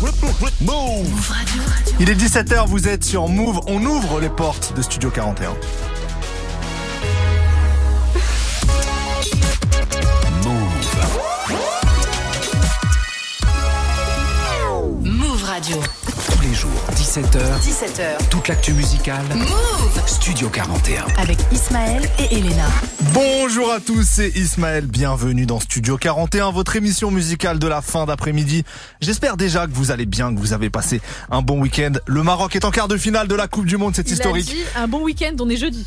Move Il est 17h, vous êtes sur Move. On ouvre les portes de Studio 41. Move Radio. Tous les jours, 17h. 17h. Toute l'actu musicale. Move Studio 41. avec Ismaël et Elena. Bonjour à tous, c'est Ismaël. Bienvenue dans Studio 41, votre émission musicale de la fin d'après-midi. J'espère déjà que vous allez bien, que vous avez passé un bon week-end. Le Maroc est en quart de finale de la Coupe du Monde, c'est historique. a dit un bon week-end, on est jeudi.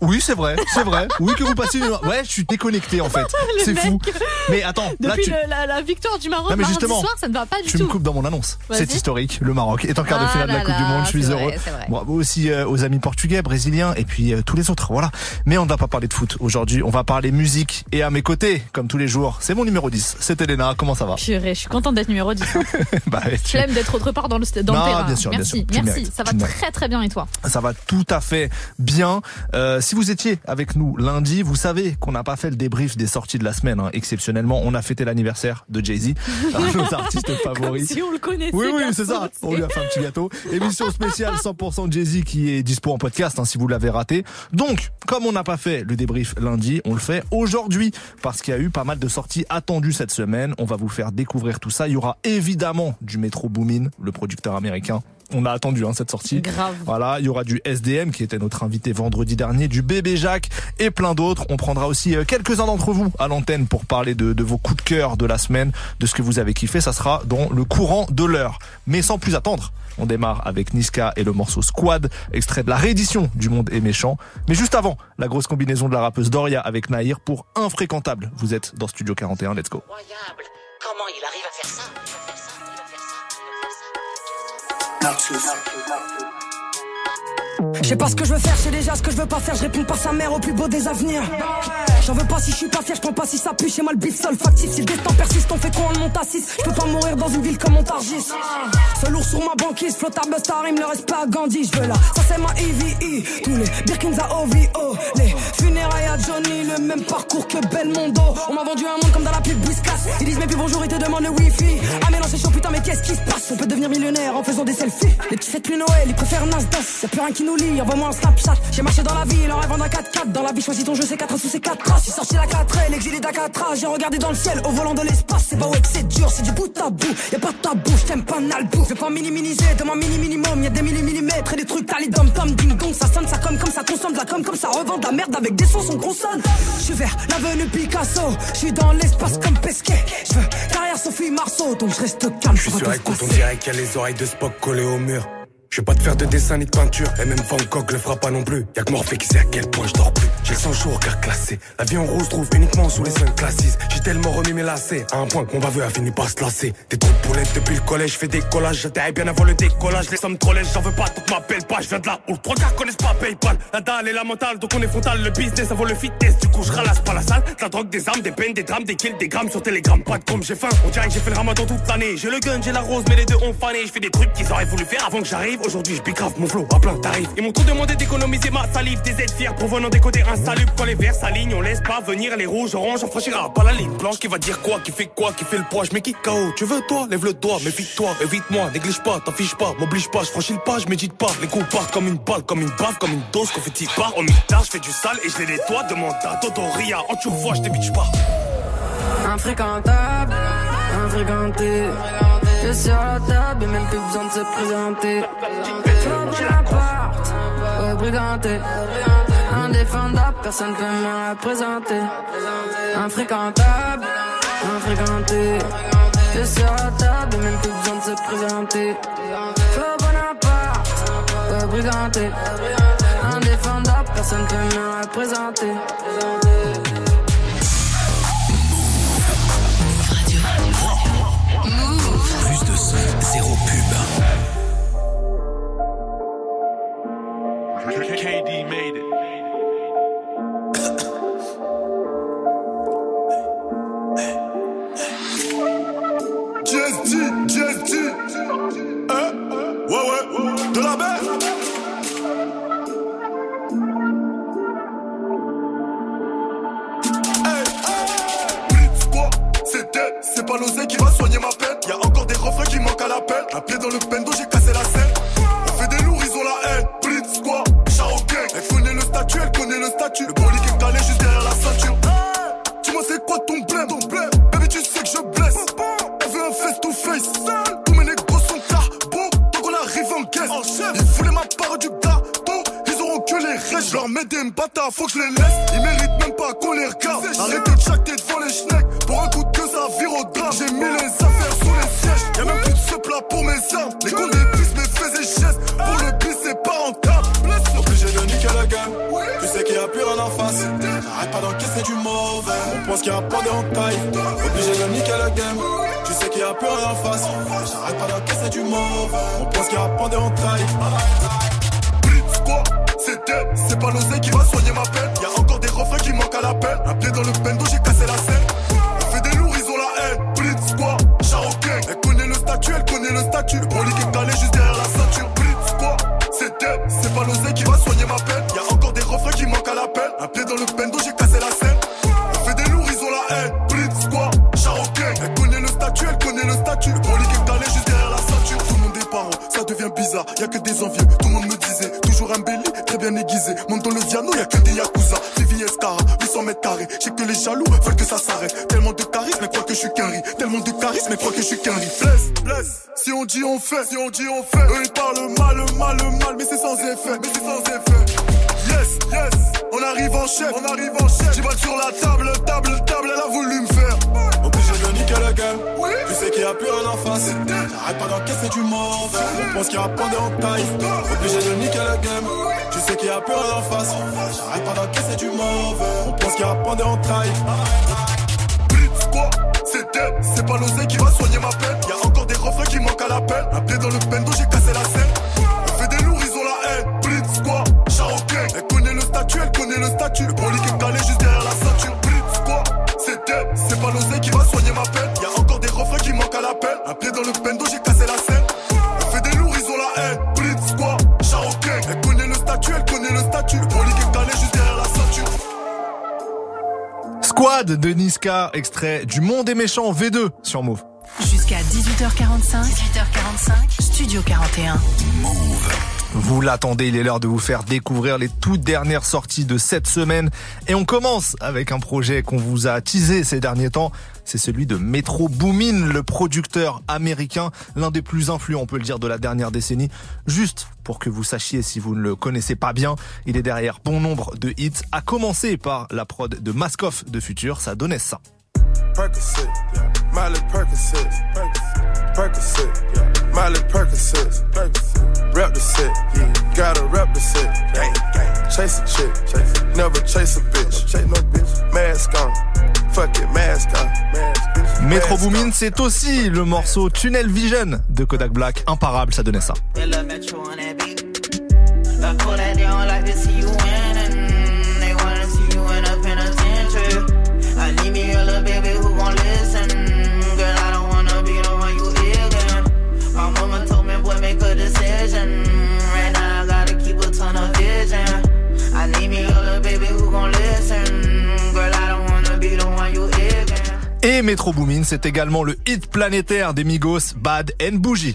Oui, c'est vrai, c'est vrai. Oui, que vous passez. une- Ouais, je suis déconnecté en fait. C'est fou. mec. Mais attends, là Depuis tu. le- la, la victoire du Maroc Non, mais justement, soir, ça ne va pas du Tu tout. me coupes dans mon annonce. C'est historique. Le Maroc est en quart de Ah finale de la là Coupe du là, Monde. Je suis heureux. vrai, c'est vrai. Bravo aussi euh, aux amis portugais, brésiliens et puis euh, tous les autres. Voilà. Mais on ne va pas parler de foot aujourd'hui. On va parler musique. Et à mes côtés, comme tous les jours, c'est mon numéro 10. C'est Elena. Comment ça va? Purée, je suis contente d'être numéro 10. hein. Bah, tu- Flemme d'être autre part dans le, dans Non, le terrain. bien sûr, bien merci, sûr, tu le merci. ça va tu très très bien et toi? Ça va tout à fait bien. Euh, si vous étiez avec nous lundi, vous savez qu'on n'a pas fait le débrief des sorties de la semaine. hein. Exceptionnellement, on a fêté l'anniversaire de Jay-Z, un de nos artistes Comme favoris. si on le connaissait. Oui, oui, c'est ça. On lui a fait un petit gâteau. Émission spéciale 100% Jay-Z qui est dispo en podcast hein, si vous l'avez raté. Donc, comme on n'a pas fait le débrief lundi, on le fait aujourd'hui parce qu'il y a eu pas mal de sorties attendues cette semaine. On va vous faire découvrir tout ça. Il y aura évidemment du Metro Boomin, le producteur américain. On a attendu hein, cette sortie. Grave. Voilà, il y aura du SDM qui était notre invité vendredi dernier, du bébé Jacques et plein d'autres. On prendra aussi euh, quelques-uns d'entre vous à l'antenne pour parler de, de vos coups de cœur de la semaine, de ce que vous avez kiffé. Ça sera dans le courant de l'heure. Mais sans plus attendre, on démarre avec Niska et le morceau Squad, extrait de la réédition du Monde est méchant. Mais juste avant, la grosse combinaison de la rappeuse Doria avec Nahir pour Infréquentable. Vous êtes dans Studio 41, let's go. incroyable. Comment il arrive à faire ça, not too far. Je sais pas ce que je veux faire, je sais déjà ce que je veux pas faire, je réponds par sa mère au plus beau des avenirs. J'en veux pas si je suis pas fier, je prends pas si ça pue, chez moi le bif seul factif. Si le destin persiste, on fait quoi on monte à 6 Je peux pas mourir dans une ville comme Montargis. Seul lourd sur ma banquise, flottard Buster, il me reste pas à Gandhi, je veux là. Ça c'est ma EVE, tous les Birkins à OVO. Les funérailles à Johnny, le même parcours que Belmondo. On m'a vendu un monde comme dans la pub Whiskas. Ils disent mais puis bonjour, ils te demandent le wifi. Ah mais non, c'est chaud, putain, mais qu'est-ce qui se passe? On peut devenir millionnaire en faisant des selfies. Les petits fêtes plus Noël, ils préfèrent Nasdaq. Y'a plus rien qui nous envoie-moi un Snapchat. J'ai marché dans la ville en rêvant d'un 4x4. Dans la vie, choisis ton jeu, c'est 4 sous ces 4 traces. J'ai sorti la 4 L, l'exilé d'Akatra. J'ai regardé dans le ciel au volant de l'espace. C'est pas ouais que c'est dur, c'est du bout à bout. Y'a pas de tabou, j't'aime pas nalbou. Je pas minimiser, demande mini minimum. Y'a des milli millimètres et des trucs talidom tom ding dong. Ça sonne, ça comme comme ça consomme de la com comme ça revend de la merde avec des sons, on consonne. J'suis vers l'avenue Picasso. J'suis dans l'espace comme Pesquet. J'veux carrière Sophie Marceau, donc je reste calme. Je suis sur écoute, on dirait qu'il y a les oreilles de Spock collées au mur. Je vais pas te faire de dessin ni de peinture, et même Van Gogh le fera pas non plus. Y'a que Morphée qui sait à quel point je dors plus. J'ai le sang chaud au cœur classé. La vie en rose trouve uniquement sous les 5 classes. J'ai tellement remis mes lacets, à un point que mon baveux a fini par se lasser. Des trous de poulettes depuis le collège, fais des collages. Bien avant le décollage, les sommes trop j'en veux pas, donc m'appelle pas. Je viens de là où le trois quarts connaissent pas Paypal. La dalle et la mentale, donc on est frontal. Le business, ça vaut le fitness. Du coup, je ralasse pas la salle. La drogue, des armes, des peines, des drames, des kills, des grammes sur Telegram. Pas de com, j'ai faim. On dirait que j'ai fait le ramadan toute l'année. J'ai le gun, j'ai la rose, mais les deux ont fané. Je fais des trucs qu'ils auraient voulu faire avant que j'arrive. Aujourd'hui, je grave mon flow à plein tarif. Ils m'ont trop demandé d'économiser ma salive. Des aides fiers provenant des côtés insalubres. Quand les verts s'alignent, on laisse pas venir les rouges, oranges. On franchira pas la ligne blanche qui va dire quoi, qui fait quoi, qui fait le proche. Mais qui KO Tu veux toi? Lève le doigt, méfie-toi, évite-moi, néglige pas, t'affiche pas, m'oblige pas, je franchis le pas, je médite pas. Les coups partent comme une balle, comme une baffe, comme une dose, confetti part. Au mitard, je fais du sale et je les nettoie. Demande à Toto Ria, en tu vois, je t'ébite pas. Infréquentable, infréquenté. Je sur la table et même plus besoin de se présenter. Faut Bonaparte, ouais, briganté. Indéfendable, personne peut me représenter. Infréquentable, infréquenté. Je sur la table et même plus besoin de se présenter. Faut Bonaparte, ouais, briganté. Indéfendable, personne peut me représenter. Plus pub. KD made it. Just G, Just. Hein? Ouais, ouais, de la baie. Hey, hey. Blitz, quoi? C'est dead. C'est pas l'osé qui va soigner ma peine. Y'a encore qui manquent à l'appel. Un pied dans le bendo, j'ai cassé la scène. On fait des lourds, ils ont la haine. Blitz quoi, Charo gang. Elle connaît le statut, elle connaît le statut. Le bolide est calé juste derrière la ceinture. Dis-moi c'est quoi ton blême, ton blême. Baby tu sais que je blesse. Elle veut un face to face. Tous mes négros sont carbo. Donc on arrive en caisse. Ils voulaient ma part du gâteau. Ils auront que les restes. Je leur mets des mbata, faut que je les laisse. Ils méritent même pas qu'on les regarde. Arrêtez de chatter devant les schnecks. Pour un coup de queue, ça vire au drame. J'ai mis les affaires sièges. Y'a même plus de ce plat pour mes armes. Les cons des bis me faisaient gestes. Pour le bis, c'est pas rentable. Obligé de niquer la gamme. Tu sais qu'il y a plus rien en face. Arrête pas d'encaisser du mauvais. On pense qu'il y a un pandé en taille. Obligé de niquer la game. Tu sais qu'il y a plus rien en face. Arrête pas d'encaisser du mauvais. On pense qu'il y a un pandé en taille. Quoi C'est pas l'oseille qui va soigner ma peine. Y'a encore des refrains qui manquent à l'appel. Un pied dans le bendo, devient bizarre. Y'a que des envieux, tout le monde me disait. Toujours embelli, très bien aiguisé. Monte dans le Diano, y'a que des Yakuza. Vivi Escara, 800 mètres carrés. J'ai que les jaloux veulent que ça s'arrête. Tellement de charisme, mais croient que je suis qu'un riz. Tellement de charisme, mais croient que je suis qu'un riz. Blesse, blesse. Si on dit, on fait. Si on dit, on fait. Eux, ils parlent mal, mal, mal, mais c'est sans effet. Mais c'est sans effet. Yes, yes, on arrive en chef, on arrive en chef. J'ai sur la table, table, table, elle a voulu me Tu sais qu'il y a plus rien en face. Arrête pas d'encaisser du mauvais. On pense qu'il y a pandé en taille. Obligé de niquer la game. Tu sais qu'il y a plus rien en face. Arrête pas d'encaisser du mauvais. On pense qu'il y a pandé en taille. Quoi? C'est dead, c'est pas l'oseille qui va soigner ma peine. Y'a encore des refrains qui manquent à l'appel. Un pied dans le bendo, j'ai De Niska, extrait du Monde des méchants V2 sur Move. Jusqu'à 18h45. 18h45. Studio 41. Vous l'attendez, il est l'heure de vous faire découvrir les toutes dernières sorties de cette semaine. Et on commence avec un projet qu'on vous a teasé ces derniers temps. C'est celui de Metro Boomin, le producteur américain, l'un des plus influents, on peut le dire, de la dernière décennie. Juste pour que vous sachiez si vous ne le connaissez pas bien, il est derrière bon nombre de hits, à commencer par la prod de Maskoff de Future, ça donnait ça. Miley Percocet, Percocet, yeah. Miley Percocet, Rep the set, yeah. Gotta rep the set, gang, gang. Chase a chick, chase. never chase a bitch, chase no bitch. Mask on, fuck it, mask on, mask, bitch. Metro Boomin, c'est aussi le morceau Tunnel Vision de Kodak Black, imparable, ça donnait ça. Et Metro Boomin, c'est également le hit planétaire des Migos, Bad and Bougie.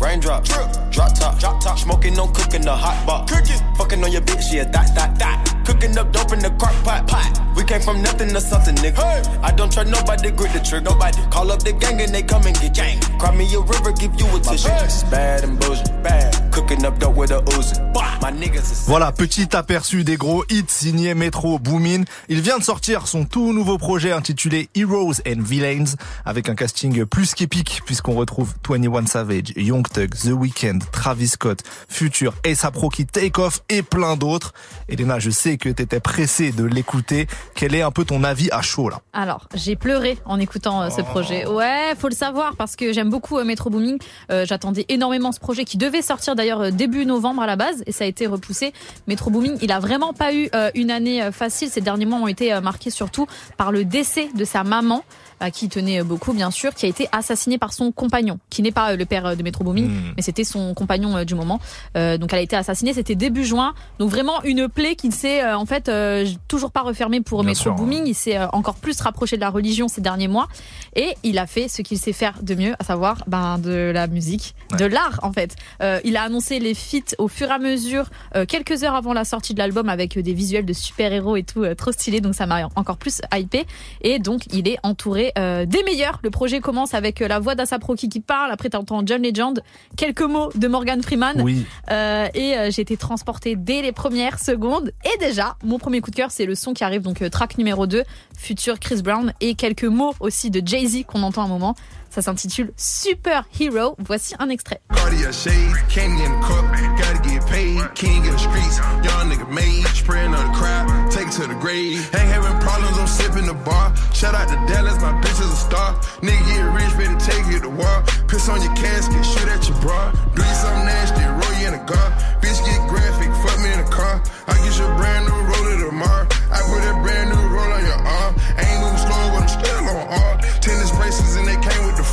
Raindrop, drop top, drop top, smoking, no cooking, the hot pot. Cooking, fucking on your bitch, yeah, that, that, that. Cooking up dope in the crock pot, pot. We came from nothing to something, nigga. I don't trust nobody, grip the trigger. Nobody call up the gang and they come and get gang. Cry me a river, give you a tissue. Bad and bullshit, bad. Cooking up dope with a Uzi. My niggas is Voilà, petit aperçu des gros hits signés Metro Boomin. Il vient de sortir son tout nouveau projet intitulé Heroes and Villains avec un casting plus qu'épique puisqu'on retrouve 21 Savage, Young The Weeknd, Travis Scott, Future, A$AP Rocky, Take Off et plein d'autres. Elena, je sais que t'étais pressée de l'écouter. Quel est un peu ton avis à chaud là Alors, j'ai pleuré en écoutant euh, ce projet. Ouais, faut le savoir parce que j'aime beaucoup euh, Metro Booming. Euh, J'attendais énormément ce projet qui devait sortir d'ailleurs début novembre à la base et ça a été repoussé. Metro Booming, il a vraiment pas eu une année facile. Ces derniers mois ont été marqués surtout par le décès de sa maman. À qui il tenait beaucoup, bien sûr, qui a été assassiné par son compagnon, qui n'est pas euh, le père euh, de Metro Booming, Hmm. mais c'était son compagnon euh, du moment. Euh, donc elle a été assassinée, c'était début juin. Donc vraiment une plaie qui ne s'est euh, en fait euh, toujours pas refermée pour Bien Metro sûr, Booming. Il s'est encore plus rapproché de la religion ces derniers mois et il a fait ce qu'il sait faire de mieux, à savoir ben, de la musique, de l'art en fait. Euh, il a annoncé les feats au fur et à mesure, euh, quelques heures avant la sortie de l'album avec des visuels de super-héros et tout, euh, trop stylé. Donc ça m'a encore plus hypé. Et donc il est entouré euh, des meilleurs. Le projet commence avec euh, la voix d'Asap Rocky qui parle. Après t'entends John Legend, quelques mots de Morgan Freeman. Oui. Euh, et j'ai été transportée dès les premières secondes. Et déjà, mon premier coup de cœur, c'est le son qui arrive, donc track numéro 2, futur Chris Brown, et quelques mots aussi de Jay-Z qu'on entend un moment. Ça s'intitule Super Hero. Voici un extrait. Your your. I get you a brand new roller tomorrow. I put a brand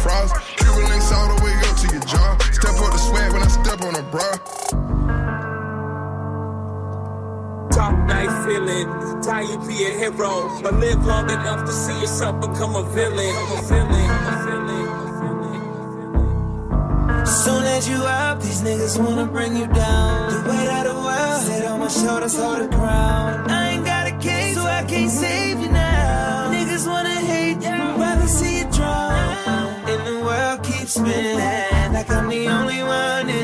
came frost. Cuban links all the way up to your jaw. Step up the swag when I step on a bra. Top night feeling, tie you be a hero, but live long enough to see yourself become a villain. A villain, a villain, Soon as you up, these niggas wanna bring you down. The weight of the world, sit on my shoulders, hold the crown. I ain't got a case, so I can't save you now. Spinning, like I'm the only one.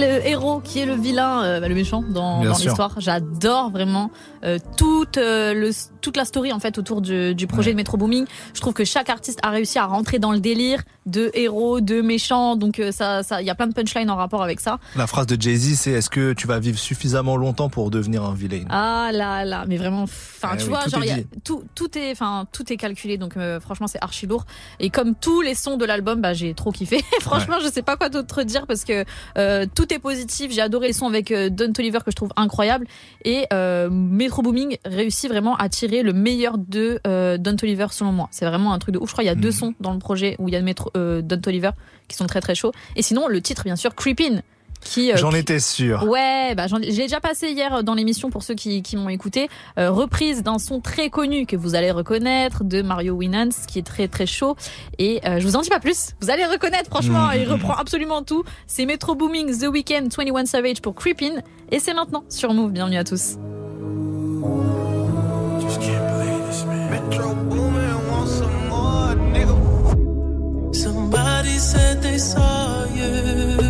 Le héros, qui est le vilain, euh, bah, le méchant dans, l'histoire. J'adore vraiment euh, toute euh, le toute la story en fait autour du, du projet de Metro Booming. Je trouve que chaque artiste a réussi à rentrer dans le délire de héros, de méchants. Donc ça, ça, il y a plein de punchlines en rapport avec ça. La phrase de Jay-Z, c'est est-ce que tu vas vivre suffisamment longtemps pour devenir un vilain? Ah là là, mais vraiment, enfin Eh tu oui, vois, tout genre est y a- tout, tout est, enfin tout est calculé, donc franchement c'est archi lourd. Et comme tous les sons de l'album, bah j'ai trop kiffé. franchement, je sais pas quoi d'autre dire parce que euh, tout est positif. J'ai adoré les sons avec euh, Don Toliver que je trouve incroyable et euh, Metro Booming réussit vraiment à tirer le meilleur de euh, Don Toliver selon moi. C'est vraiment un truc de ouf. Je crois qu'il y a deux Mhm. sons dans le projet où il y a Metro, euh, Don Toliver qui sont très très chauds. Et sinon le titre bien sûr Creepin qui euh, J'en étais sûr. Ouais, bah j'ai déjà passé hier dans l'émission pour ceux qui, qui m'ont écouté. Euh, reprise d'un son très connu que vous allez reconnaître de Mario Winans, qui est très très chaud. Et euh, je vous en dis pas plus. Vous allez reconnaître, franchement, il reprend absolument tout. C'est Metro Booming, The Weeknd, 21 Savage pour Creepin. Et c'est maintenant sur Move. Bienvenue à tous. Somebody said they saw you.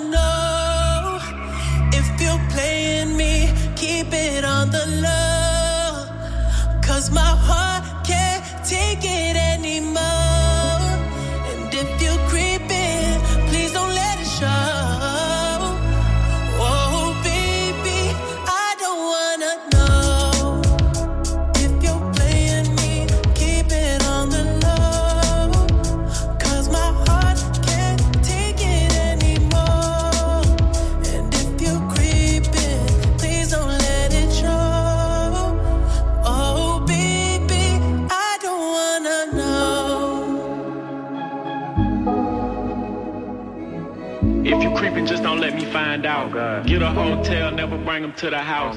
The low. Cause my heart can't take it Never bring them to the house.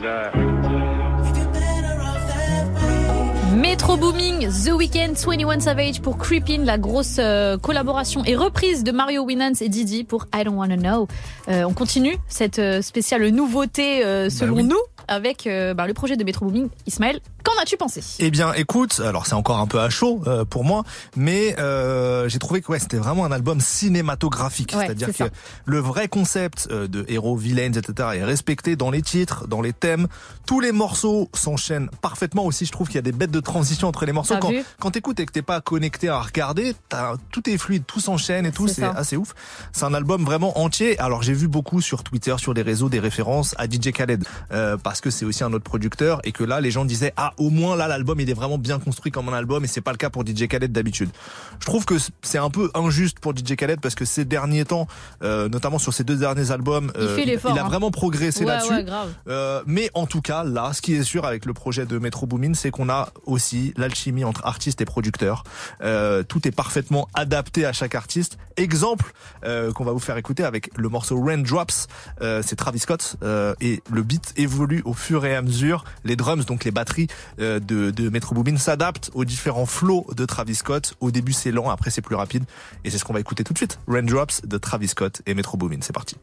Metro Booming, The Weeknd, 21 Savage pour Creepin, la grosse euh, collaboration et reprise de Mario Winans et Didi pour I Don't Wanna Know. Euh, on continue cette euh, spéciale nouveauté euh, selon oui. nous avec euh, bah, le projet de Metro Booming. Ismaël, qu'en as-tu pensé? Eh bien, écoute, alors c'est encore un peu à chaud euh, pour moi, mais euh, j'ai trouvé que ouais, c'était vraiment un album cinématographique. Ouais, C'est-à-dire c'est que ça. le vrai concept euh, de héros, villains, etc. est respecté dans les titres, dans les thèmes. Tous les morceaux s'enchaînent parfaitement aussi. Je trouve qu'il y a des bêtes de transition entre les morceaux. Quand, quand t'écoutes et que t'es pas connecté à regarder, t'as- tout est fluide, tout s'enchaîne et tout. C'est assez ouf. C'est un album vraiment entier. Alors j'ai vu beaucoup sur Twitter, sur les réseaux, des références à DJ Khaled euh, parce que c'est aussi un autre producteur et que là les gens disaient ah au moins là l'album il est vraiment bien construit comme un album et c'est pas le cas pour DJ Khaled d'habitude. Je trouve que c'est un peu injuste pour DJ Khaled parce que ces derniers temps, euh, notamment sur ces deux derniers albums, Il il a hein. vraiment progressé Ouais, là-dessus. ouais. Euh, mais en tout cas, là, ce qui est sûr avec le projet de Metro Boomin, c'est qu'on a aussi l'alchimie entre artistes et producteurs. Euh, tout est parfaitement adapté à chaque artiste. Exemple euh, qu'on va vous faire écouter avec le morceau Raindrops, euh, c'est Travis Scott euh, et le beat évolue au fur et à mesure. Les drums, donc les batteries euh, de, de Metro Boomin s'adaptent aux différents flows de Travis Scott. Au début c'est lent, après c'est plus rapide et c'est ce qu'on va écouter tout de suite. Raindrops de Travis Scott et Metro Boomin, c'est parti.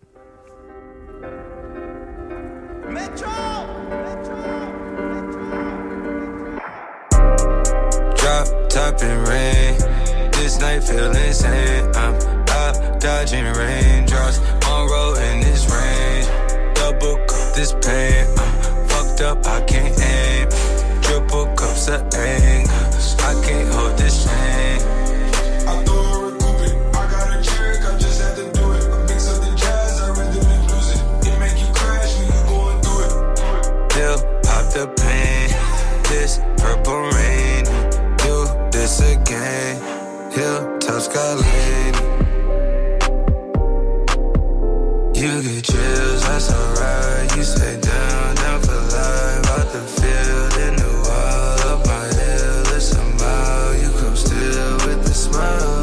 Drop top and rain. This night feel insane. I'm out dodging raindrops on road this pain. I'm fucked up, I can't aim. Triple cups of anger. I can't hold this chain. I thought I recoup it. I got a trick, I just had to do it. I mix up the jazz, I rhythm and blues it. It make you crash when you going through it. Pill, pop the pain. This purple rain. Do this again. Hilltop skyline. You get chills, that's alright. The the the.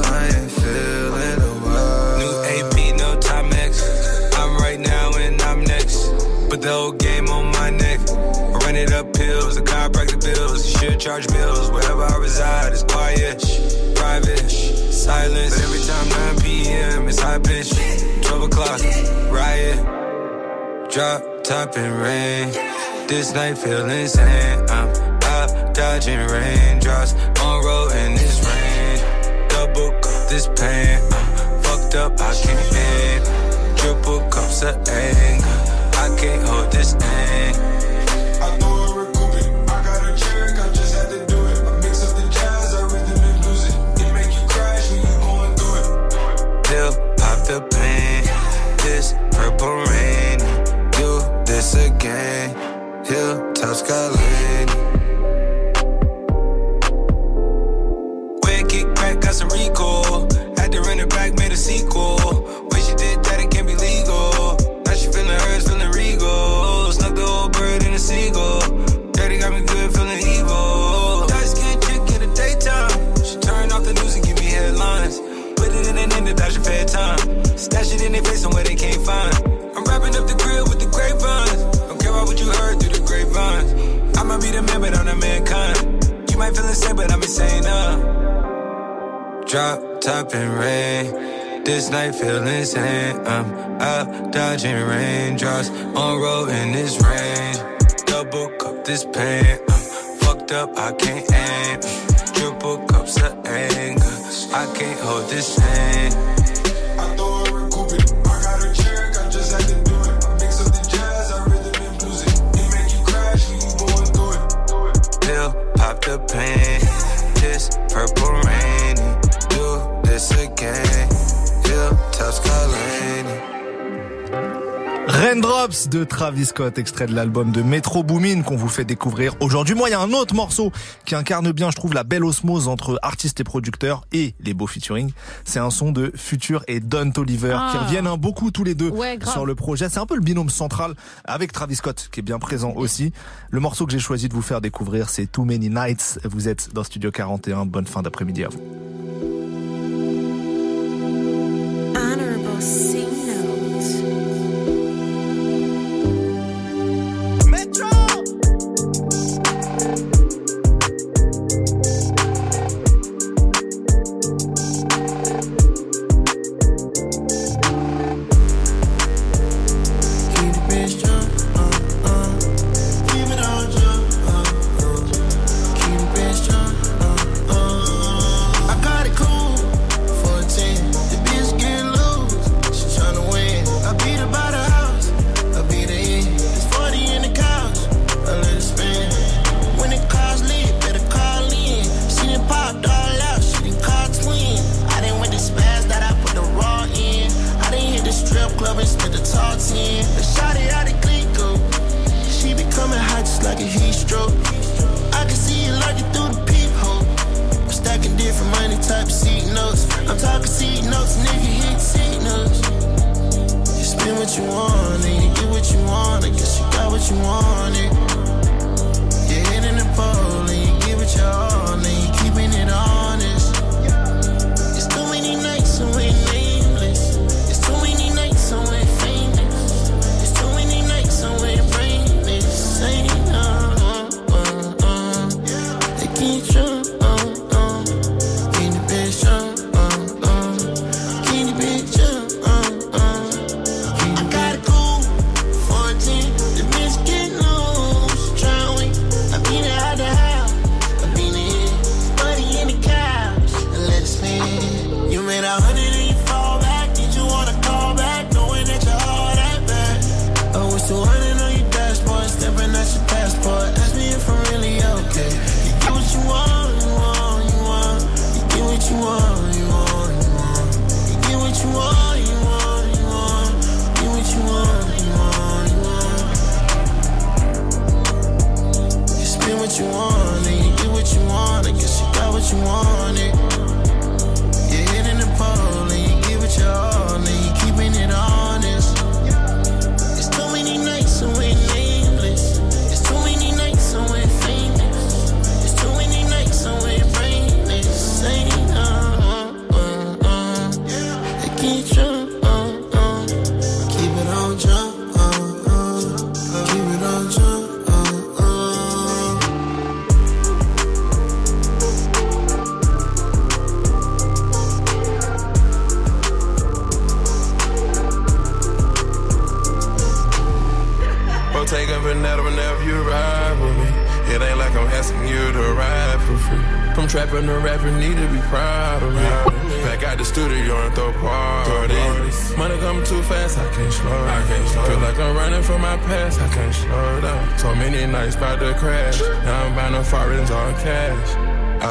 I ain't feeling a while. New AP, no Timex. I'm right now and I'm next. Put the whole game on my neck. Run it up pills, the chiropractic bills. You should charge bills. Wherever I reside, it's quiet, private, silence. But every time 9 p.m., it's high pitch. 12 o'clock, riot. Drop top and rain. This night feel insane. I'm out dodging raindrops on road in this rain. Double cup this pain. I'm fucked up, I can't aim. Triple cups of anger. I can't hold this aim. Skyline. Where kick back, got some recall. Had to run it back, made a sequel. When she did that, it can't be legal. Now she feeling hers, feeling regal. Snuck the old bird in a seagull. Daddy got me good, feeling evil. Dark skin chick in the daytime. She turn off the news and give me headlines. Put it in an end to dodge your fair time. Stash it in their face somewhere they can't find. I'm wrapping up the insane, but I'm insane now. Drop top and rain. This night feel insane. I'm out dodging raindrops on road in this rain. Double cup this pain. I'm fucked up, I can't aim. Triple cups of anger. I can't hold this shame. Raindrops de Travis Scott, extrait de l'album de Metro Boomin qu'on vous fait découvrir aujourd'hui. Moi, il y a un autre morceau qui incarne bien, je trouve, la belle osmose entre artistes et producteurs et les beaux featuring. C'est un son de Future et Don Toliver Ah. qui reviennent un beaucoup tous les deux Ouais, sur le projet. C'est un peu le binôme central avec Travis Scott qui est bien présent aussi. Le morceau que j'ai choisi de vous faire découvrir, c'est Too Many Nights. Vous êtes dans Studio 41. Bonne fin d'après-midi à vous. Honorable like a heat stroke. I can see you lurking through the peephole. I'm stacking different money type of seat notes. I'm talking seat notes, nigga, hit notes. You spend what you want and you get what you want. I guess you got what you wanted. You're hitting the pole and you give it your all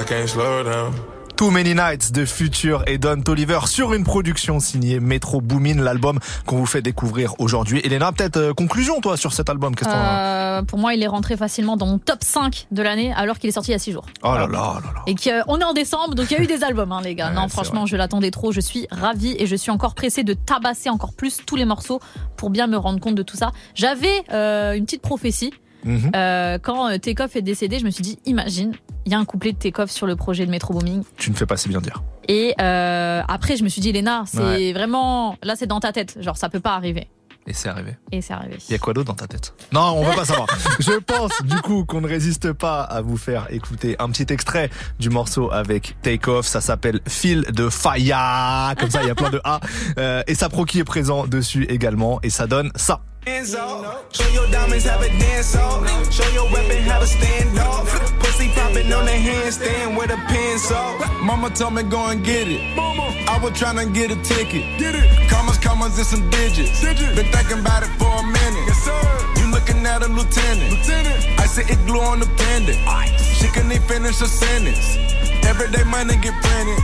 can't slow down. Too Many Nights de Future et Don Toliver sur une production signée Metro Boomin, l'album qu'on vous fait découvrir aujourd'hui. Elena, peut-être euh, conclusion toi sur cet album Euh, pour moi, il est rentré facilement dans mon top 5 de l'année alors qu'il est sorti il y a 6 jours. Oh là là là là. Et qu'on est en décembre, donc il y a eu des albums, hein, les gars. Ouais, non, franchement, je l'attendais trop. Je suis ravie et je suis encore pressée de tabasser encore plus tous les morceaux pour bien me rendre compte de tout ça. J'avais euh, une petite prophétie. Mhm. Euh, quand euh, Takeoff est décédé, je me suis dit, imagine, il y a un couplet de Takeoff sur le projet de Metro Booming. Tu ne fais pas si bien dire. Et euh, après, je me suis dit, Léna, c'est Ouais. vraiment. Là, c'est dans ta tête. Genre, ça peut pas arriver. Et c'est arrivé. Et c'est arrivé. Il y a quoi d'autre dans ta tête? Non, on veut pas savoir. Je pense du coup qu'on ne résiste pas à vous faire écouter un petit extrait du morceau avec Take Off. Ça s'appelle Fil de Fire. Comme ça, il y a plein de A. Euh, et Saproki est présent dessus également. Et ça donne ça. Hands off. Show your diamonds, have a dance off. Show your weapon, have a stand off. Pussy popping on the handstand with a pencil. Mama told me go and get it. I was trying to get a ticket. Get it. Commas, commas, and some digits. Been thinking about it for a minute. Yes, sir. You looking at a lieutenant. Lieutenant. I said it glue on the pendant. She couldn't even finish a sentence. Everyday money get printed.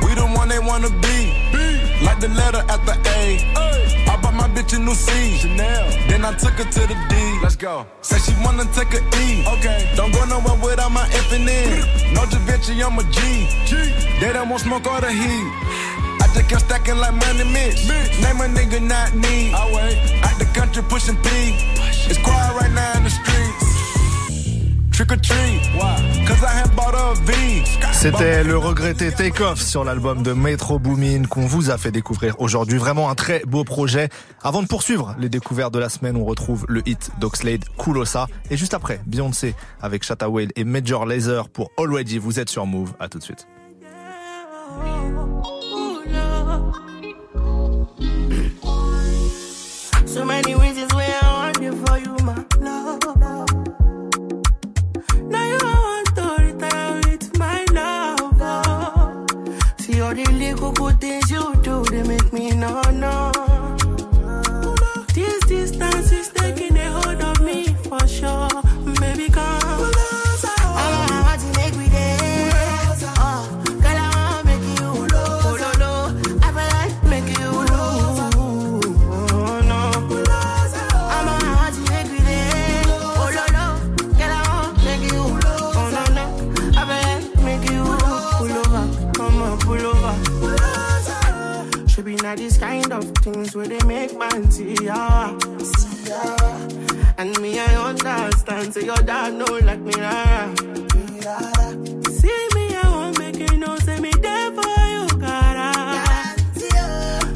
We the one they wanna be. Like the letter at the A. bought my bitch a new C. Chanel. Then I took her to the D. Let's go. Say she wanna take a E. Okay. Don't go nowhere without my F and N. No Da Vinci, I'm a G. G. They don't want smoke or the heat. I just kept stacking like money mix. Name a nigga not me. I wait. Out the country pushing P. It's quiet right now in the streets. C'était le regretté Take Off sur l'album de Metro Boomin qu'on vous a fait découvrir aujourd'hui. Vraiment un très beau projet. Avant de poursuivre les découvertes de la semaine, on retrouve le hit d'Oxlade, Kulosa. Et juste après, Beyoncé avec Shatta Whale et Major Lazer pour Already. Vous êtes sur Move. À tout de suite. So many the little good things you do, they make me no no. Where they make man see ya. See ya. And me, I understand. Say your dad know like me, rara. See me, I won't make you know. Say me there for you, gotta.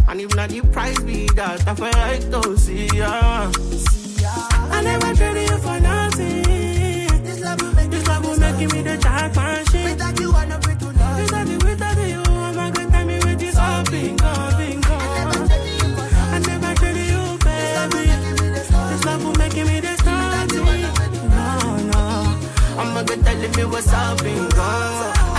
And if not the price be that, I feel like to see ya. I never traded you for nothing. This love will make, this love will make me the jackpot shit. Without you, I'm not I'm a good telling me what's up, bingo. I'm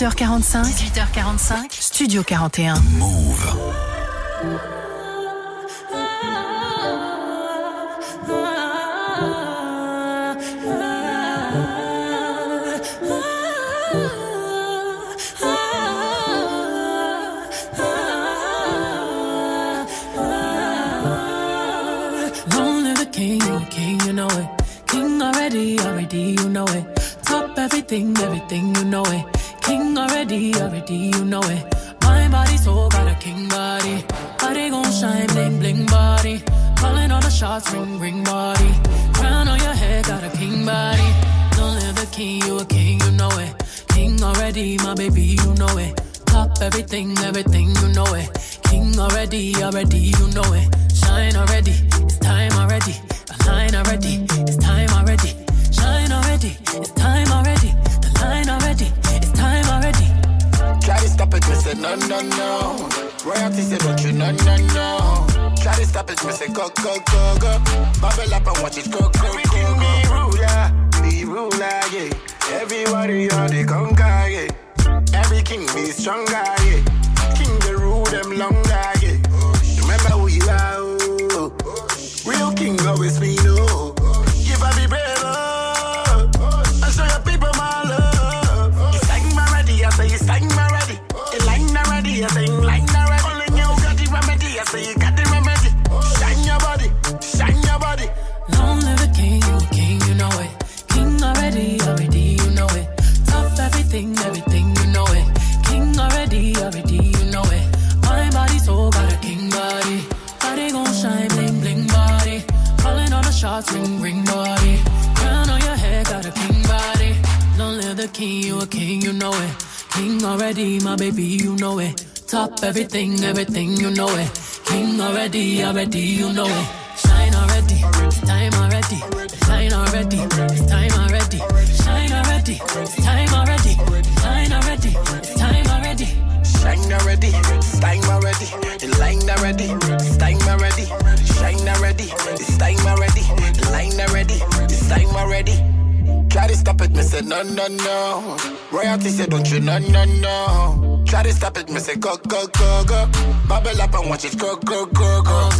18h45. 18h45. Studio 41. Move.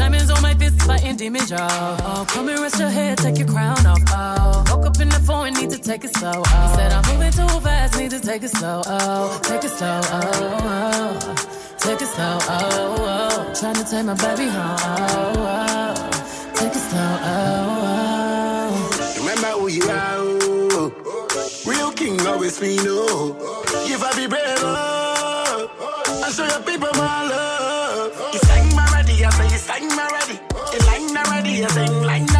Diamonds on my fist fighting demons, y'all. Oh, come and rest your head, take your crown off. Oh, woke up in the phone, need to take it slow. Oh, he said I'm moving too fast, need to take it slow. Oh, take it slow. Oh, oh. take it slow. Oh, oh. trying to take my baby home. Oh, oh. take it slow. Oh, oh. Remember who you are, oh. Real king always be no. Give a be brave, oh. And show your people my I say you sang my ready. You line already, I say you line already.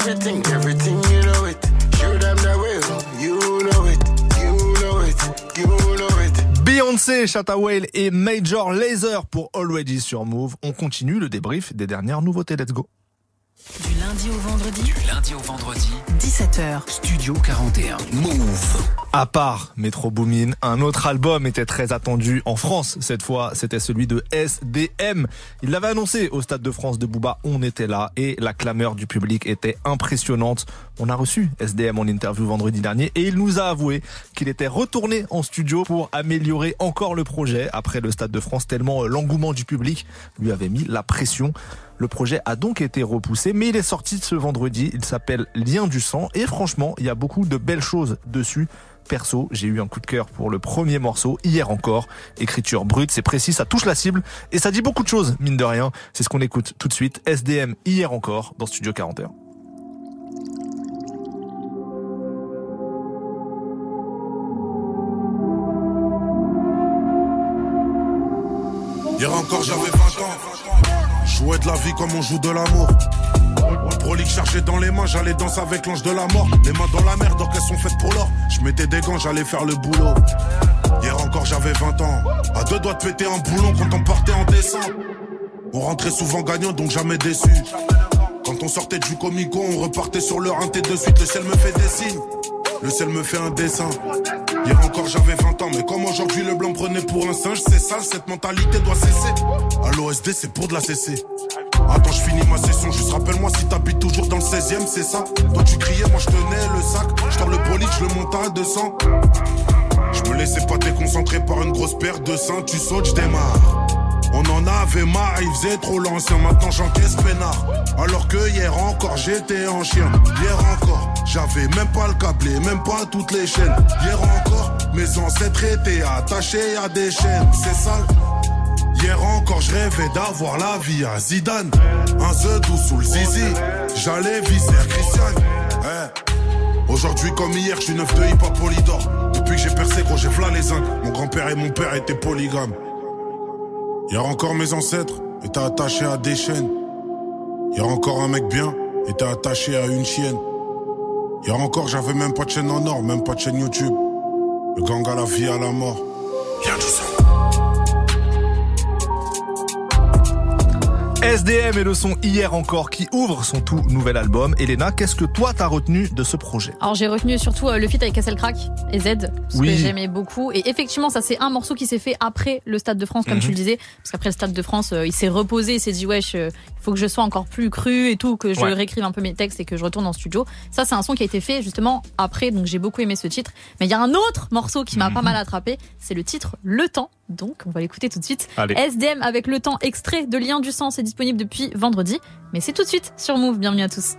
Everything, everything, you know it. Show them the will, you know it, you know it, you know it. Beyoncé, Shatta Whale et Major Lazer pour Already sur Move. On continue le débrief des dernières nouveautés. Let's go. Du lundi au vendredi, Du lundi au vendredi, 17h. Studio 41. Move. À part Metro Boomin, un autre album était très attendu en France. Cette fois, c'était celui de SDM. Il l'avait annoncé au Stade de France de Booba. On était là et la clameur du public était impressionnante. On a reçu SDM en interview vendredi dernier et il nous a avoué qu'il était retourné en studio pour améliorer encore le projet après le Stade de France tellement l'engouement du public lui avait mis la pression. Le projet a donc été repoussé, mais il est sorti ce vendredi. Il s'appelle Lien du sang et franchement, il y a beaucoup de belles choses dessus. Perso, j'ai eu un coup de cœur pour le premier morceau hier encore. Écriture brute, c'est précis, ça touche la cible et ça dit beaucoup de choses, mine de rien. C'est ce qu'on écoute tout de suite. SDM hier encore dans Studio 41. Hier encore j'avais 20 ans. Jouais de la vie comme on joue de l'amour. Prolique chargé dans les mains, j'allais danser avec l'ange de la mort. Les mains dans la mer, donc elles sont faites pour l'or. Je mettais des gants, j'allais faire le boulot. Hier encore j'avais 20 ans. À deux doigts de péter un boulon quand on partait en dessin. On rentrait souvent gagnant, donc jamais déçu. Quand on sortait du comico, on repartait sur le rinté de suite. Le ciel me fait des signes. Le ciel me fait un dessin. Hier encore j'avais 20 ans, mais comme aujourd'hui le blanc prenait pour un singe, c'est sale, cette mentalité doit cesser. À l'OSD, c'est pour de la CC. Attends, je finis ma session, juste rappelle-moi si t'habites toujours dans le 16ème, c'est ça. Toi tu criais, moi je tenais le sac. Je le bolide, je le monte à 200. Je me laissais pas déconcentrer par une grosse paire de seins, tu sautes, je démarre. On en avait marre, il faisait trop l'ancien, maintenant j'encaisse peinard. Alors que hier encore j'étais en chien, hier encore j'avais même pas le câblé, même pas toutes les chaînes. Hier encore mes ancêtres étaient attachés à des chaînes, c'est sale. Hier encore je rêvais d'avoir la vie à Zidane, un zedou sous le zizi, j'allais viser Christian. Eh. Aujourd'hui comme hier, je suis neuf de hip hop polydor. Depuis que j'ai percé, gros, j'ai flat les zincs. Mon grand-père et mon père étaient polygames. Hier encore mes ancêtres étaient attachés à des chaînes. Hier encore un mec bien était attaché à une chienne. Hier encore j'avais même pas de chaîne en or, même pas de chaîne YouTube. Le gang à la vie à la mort. Viens du sang. SDM et le son Hier encore qui ouvre son tout nouvel album. Elena, qu'est-ce que toi t'as retenu de ce projet? Alors j'ai retenu surtout euh, le feat avec Castle Crack et Z, parce Oui. que j'aimais beaucoup. Et effectivement, ça c'est un morceau qui s'est fait après le Stade de France, comme Mhm. tu le disais, parce qu'après le Stade de France, euh, il s'est reposé, il s'est dit wesh, euh, il faut que je sois encore plus cru et tout, que je Ouais. réécrive un peu mes textes et que je retourne en studio. Ça c'est un son qui a été fait justement après, donc j'ai beaucoup aimé ce titre. Mais il y a un autre morceau qui m'a Mhm. pas mal attrapé, c'est le titre Le Temps. Donc on va l'écouter tout de suite. Allez. SDM avec Le Temps, extrait de Lien du sang, c'est disponible depuis vendredi. Mais c'est tout de suite sur Move. Bienvenue à tous.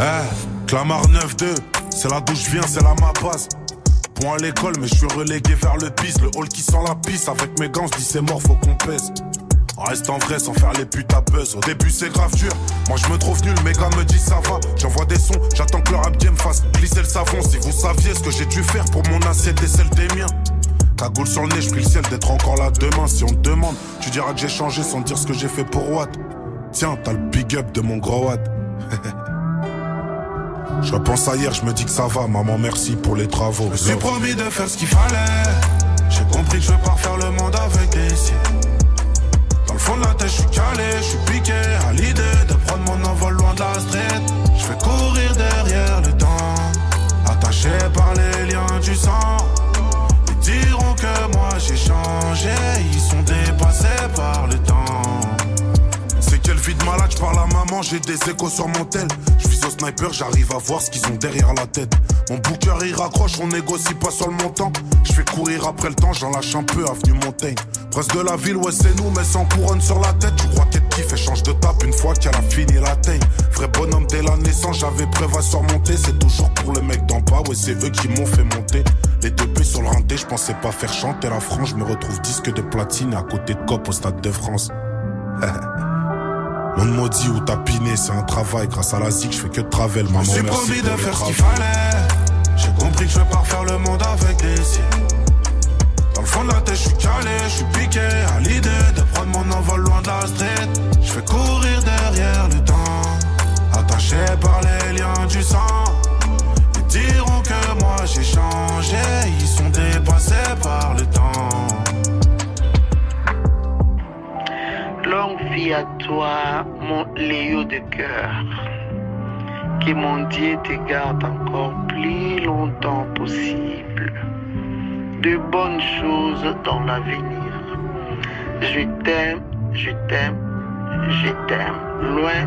Eh, Clamart 9-2, c'est là d'où je viens, c'est là ma base. Point à l'école, mais je suis relégué vers le bis. Le hall qui sent la pisse, avec mes gants, je dis c'est mort, faut qu'on pèse. En restant vrai sans faire les putes à buzz. Au début c'est grave dur, moi je me trouve nul, mes gars me disent ça va. J'envoie des sons, j'attends que leur abdier me fasse glisser le savon. Si vous saviez ce que j'ai dû faire pour mon assiette et celle des miens. Cagoule sur le nez, je prie le ciel d'être encore là demain. Si on te demande, tu diras que j'ai changé sans dire ce que j'ai fait pour Watt. Tiens, t'as le big up de mon gros Watt. Je repense à hier, je me dis que ça va, maman merci pour les travaux. Je suis promis de faire ce qu'il fallait. J'ai compris que je vais pas refaire le monde avec des si. Dans le fond de la tête, je suis calé, je suis piqué à l'idée de prendre mon envol loin de la street. Je vais courir derrière le temps, attaché par les liens du sang. Ils sont dépassés par le temps. Malade, je parle à maman, j'ai des échos sur mon tel. Je vise au sniper, j'arrive à voir ce qu'ils ont derrière la tête. Mon booker il raccroche, on négocie pas sur le montant. Je fais courir après le temps, j'en lâche un peu, avenue Montaigne. Prince de la ville, ouais c'est nous, mais sans couronne sur la tête. Tu crois qu'elle kiffe et change de tape une fois qu'elle a fini la taille. Vrai bonhomme dès la naissance, j'avais preuve à surmonter. C'est toujours pour le mec d'en bas, ouais c'est eux qui m'ont fait monter. Les deux pieds sur le renté, je pensais pas faire chanter la France. Je me retrouve disque de platine à côté de Cop au Stade de France. On me dit où t'as piné, c'est un travail. Grâce à la ZIC, je fais que de travel. Maman, me suis merci promis de faire ce qu'il fallait. J'ai compris que je vais pas refaire le monde avec des si. Dans le fond de la tête, je suis calé, je suis piqué à l'idée de prendre mon envol loin de la street. Je vais courir derrière le temps, attaché par les liens du sang. Ils diront que moi j'ai changé, ils sont dépassés par le temps. Longue vie à toi, de cœur. Que mon Dieu te garde encore plus longtemps possible. De bonnes choses dans l'avenir. Je t'aime, je t'aime, je t'aime. Loin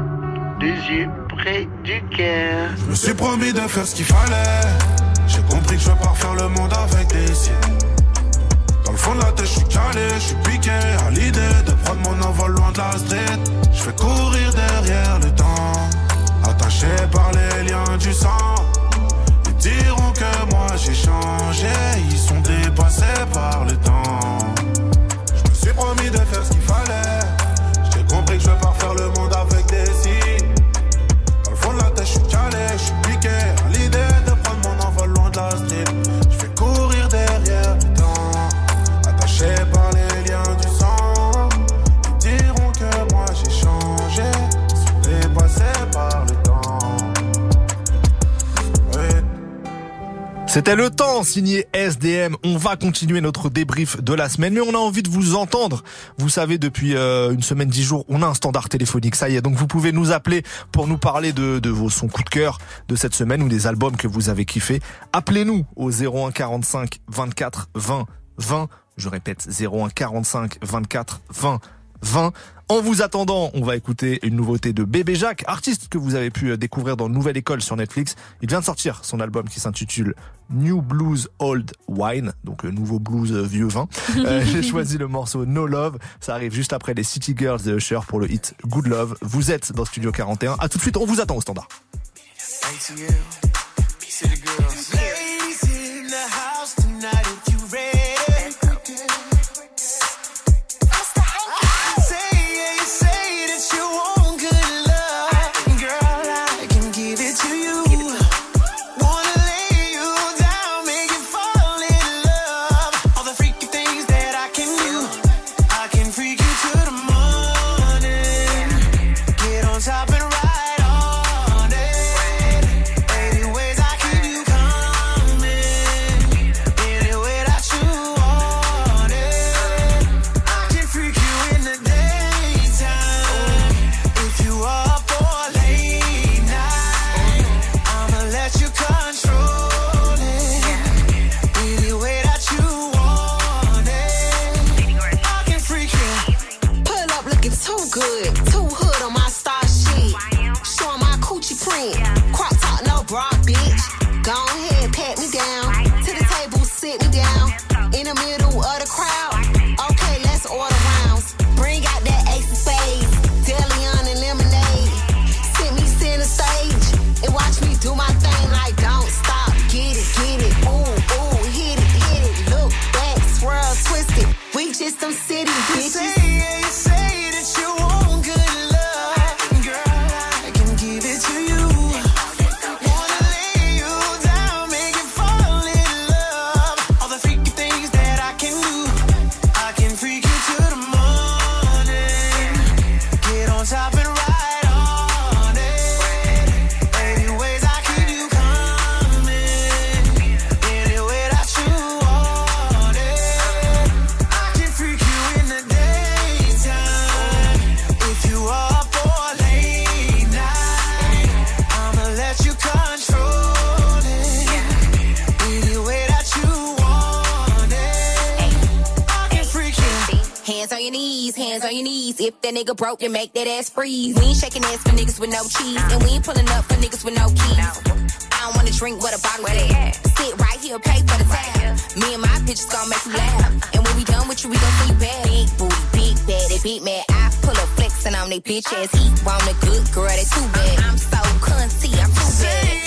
des yeux, près du cœur. Je me suis promis de faire ce qu'il fallait. J'ai compris que je vais pas refaire le monde avec des si. Dans le fond de la tête, je suis calé, je suis piqué à l'idée de prendre mon envol loin de la street. Je vais courir derrière le temps, attaché par les liens du sang. Ils diront que moi j'ai changé, ils sont dépassés par le temps. Je me suis promis de faire ce qu'il fallait. C'était le temps signé SDM. On va continuer notre débrief de la semaine, mais on a envie de vous entendre. Vous savez, depuis euh, une semaine, dix jours, on a un standard téléphonique. Ça y est, donc vous pouvez nous appeler pour nous parler de, vos sons coup de cœur de cette semaine ou des albums que vous avez kiffés. Appelez-nous au 01 45 24 20 20. Je répète, 01 45 24 20 20. En vous attendant, on va écouter une nouveauté de Bébé Jacques, artiste que vous avez pu euh, découvrir dans Nouvelle École sur Netflix. Il vient de sortir son album qui s'intitule New Blues Old Wine, donc euh, nouveau blues euh, vieux vin. Euh, J'ai choisi le morceau No Love. Ça arrive juste après les City Girls de Usher pour le hit Good Love. Vous êtes dans Studio 41. À tout de suite, on vous attend au standard. hood on my star sheet. Showing my coochie print. Nigga broke, then make that ass freeze. We ain't shaking ass for niggas with no cheese. And we ain't pulling up for niggas with no keys. I don't wanna drink what a bottle at. Sit right here, pay for the tab. Me and my bitches gon' make you laugh. And when we done with you, we gon' see you back. Big booty, big bad, they beat mad. I pull up flexing on they bitch ass. He want a good girl, they too bad. I'm so cunty, I'm too bad.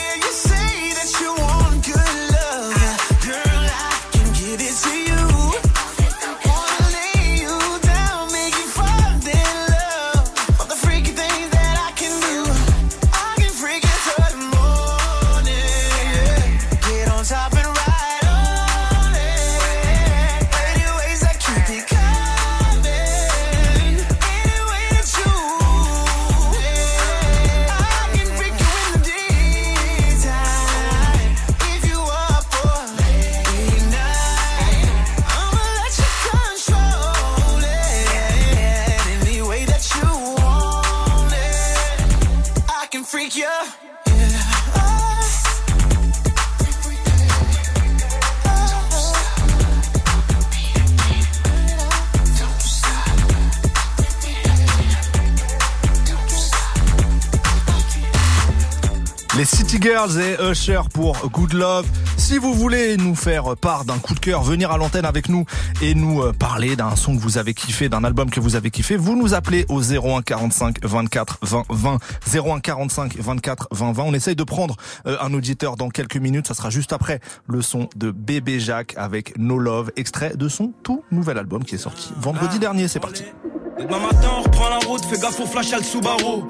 Girls et Usher pour Good Love. Si vous voulez nous faire part d'un coup de cœur, venir à l'antenne avec nous et nous euh, parler d'un son que vous avez kiffé, d'un album que vous avez kiffé, vous nous appelez au 01 45 24 20 20 01 45 24 20 20. On essaye de prendre euh, un auditeur dans quelques minutes. Ça sera juste après le son de Bébé Jacques avec No Love, extrait de son tout nouvel album qui est sorti vendredi dernier. C'est parti. Demain matin, on reprend la route, fais gaffe au flash à le Subaru.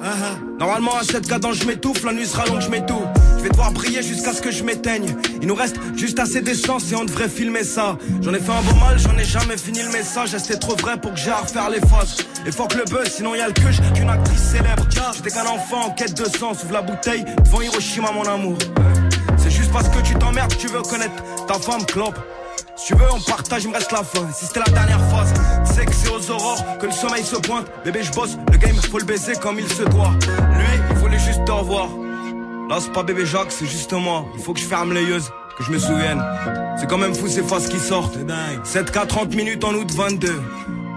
Normalement, à cette cadence, je m'étouffe, la nuit sera longue, je m'étouffe. Vais devoir briller jusqu'à ce que je m'éteigne. Il nous reste juste assez d'essence et on devrait filmer ça. J'en ai fait un beau mal, j'en ai jamais fini le message. C'était trop vrai pour que j'ai à refaire les faces. Et que le buzz, sinon y a le que qu'une actrice célèbre. J'étais qu'un enfant en quête de sens, ouvre la bouteille devant Hiroshima, mon amour. C'est juste parce que tu t'emmerdes que tu veux connaître ta femme, clope. Si tu veux, on partage, il me reste la fin. Si c'était la dernière phase, c'est que c'est aux aurores que le sommeil se pointe. Bébé, je bosse, le game, faut le baiser comme il se doit. Lui, il voulait juste te revoir. Là, c'est pas bébé Jacques, c'est juste moi. Il faut que je ferme les yeux, que je me souvienne. C'est quand même fou ces phases qui sortent. 7 k 30 minutes en août 22.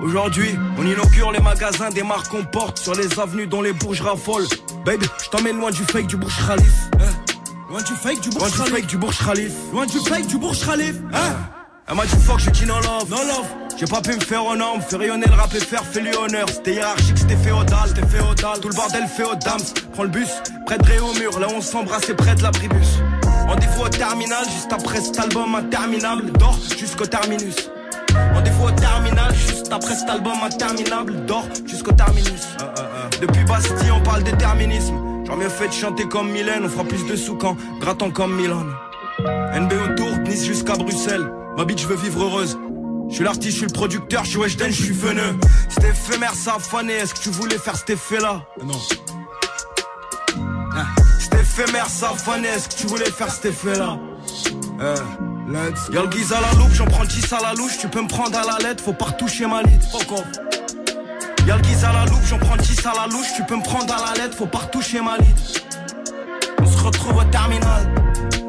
Aujourd'hui, on inaugure les magasins des marques qu'on porte sur les avenues dont les bourges raffolent. Baby, je t'emmène loin du fake du Bourge Khalif. Loin du fake du Bourge Khalif. du Bourge Khalif. Loin du fake du Bourge Khalif. Hein? Elle m'a dit fuck, j'ai dit no love. No love. J'ai pas pu me faire honneur, me faire rayonner le rap et faire fait lui honneur. C'était hiérarchique, c'était féodal, c'était féodal. Tout le bordel fait aux dames. Prends le bus, près de Réau mur, là on s'embrasse et près de l'abribus. Rendez-vous au terminal, juste après cet album interminable. Dors jusqu'au terminus. Rendez-vous au terminal, juste après cet album interminable. Dors jusqu'au terminus. Depuis Bastille, on parle déterminisme. J'en mieux fait de chanter comme Mylène, on fera plus de sous qu'en grattant comme Milan. NB autour, Nice jusqu'à Bruxelles. Ma bitch veut vivre heureuse. Je suis l'artiste, je suis le producteur, je suis Weshden, je suis veneux. C'est éphémère, ça a fané. Est-ce que tu voulais faire cet effet-là? Non. C'est éphémère, ça a fané. Est-ce que tu voulais faire cet effet-là? Eh, let's Y'a le guise à la loupe, j'en prends 10 à la louche. Tu peux me prendre à la lettre, faut pas retoucher ma lit. Fuck off. Y'a le guise à la loupe, j'en prends 10 à la louche. Tu peux me prendre à la lettre, faut pas retoucher ma lit. On se retrouve au terminal.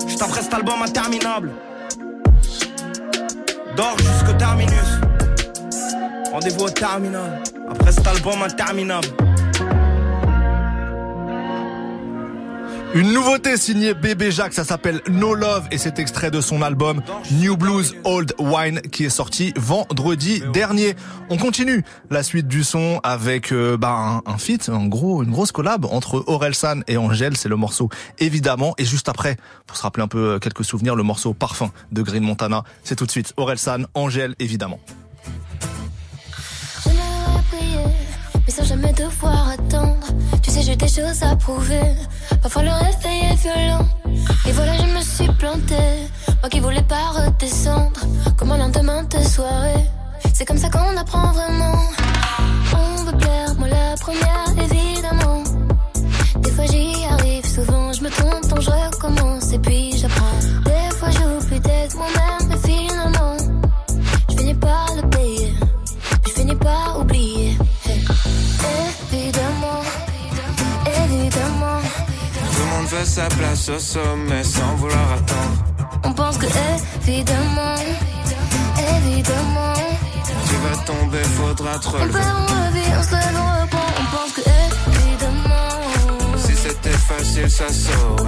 Juste après cet album interminable. Dors jusqu'au terminus. Rendez-vous au terminal. Après cet album interminable. Une nouveauté signée Bébé Jacques, ça s'appelle No Love et c'est extrait de son album New Blues Old Wine qui est sorti vendredi dernier. On continue la suite du son avec euh, bah, un, feat, gros une grosse collab entre Orelsan et Angèle, c'est le morceau évidemment et juste après pour se rappeler un peu euh, quelques souvenirs le morceau Parfum de Green Montana, c'est tout de suite Orelsan, Angèle évidemment. Attendre. J'ai des choses à prouver. Parfois le réveil est violent. Et voilà, je me suis plantée. Moi qui voulais pas redescendre. Comme un lendemain de soirée. C'est comme ça qu'on apprend vraiment. On veut plaire, moi la première, évidemment. Des fois j'y arrive, souvent je me trompe, donc je recommence. Et puis j'apprends. Des fois j'oublie d'être moi-même, veut sa place au sommet sans vouloir attendre. on pense que évidemment, évidemment, Tu vas tomber, faudra te On relever. perd, on revit, on se lève, on reprend, on pense que évidemment, Si c'était facile, ça saurait.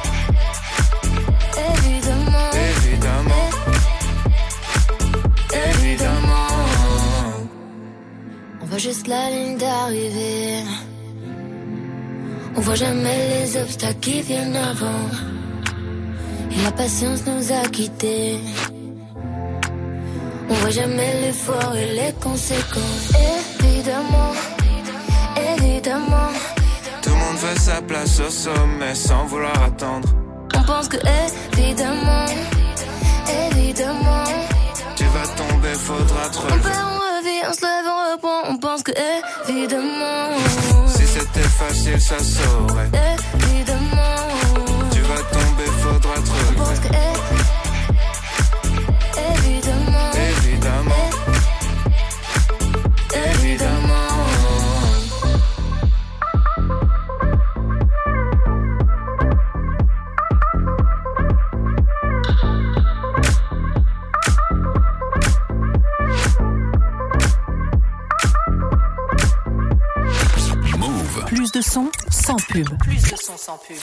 juste la ligne d'arrivée. On voit jamais les obstacles qui viennent avant. Et la patience nous a quittés. On voit jamais l'effort et les conséquences. Évidemment, évidemment, Tout le monde veut sa place au sommet sans vouloir attendre. on pense que évidemment, évidemment, Tu vas tomber, faudra te relever. On se lève, on reprend, on pense que évidemment, Si c'était facile, ça saurait. évidemment, Tu vas tomber, faudra te Plus de son sans pub. Plus de son sans pub.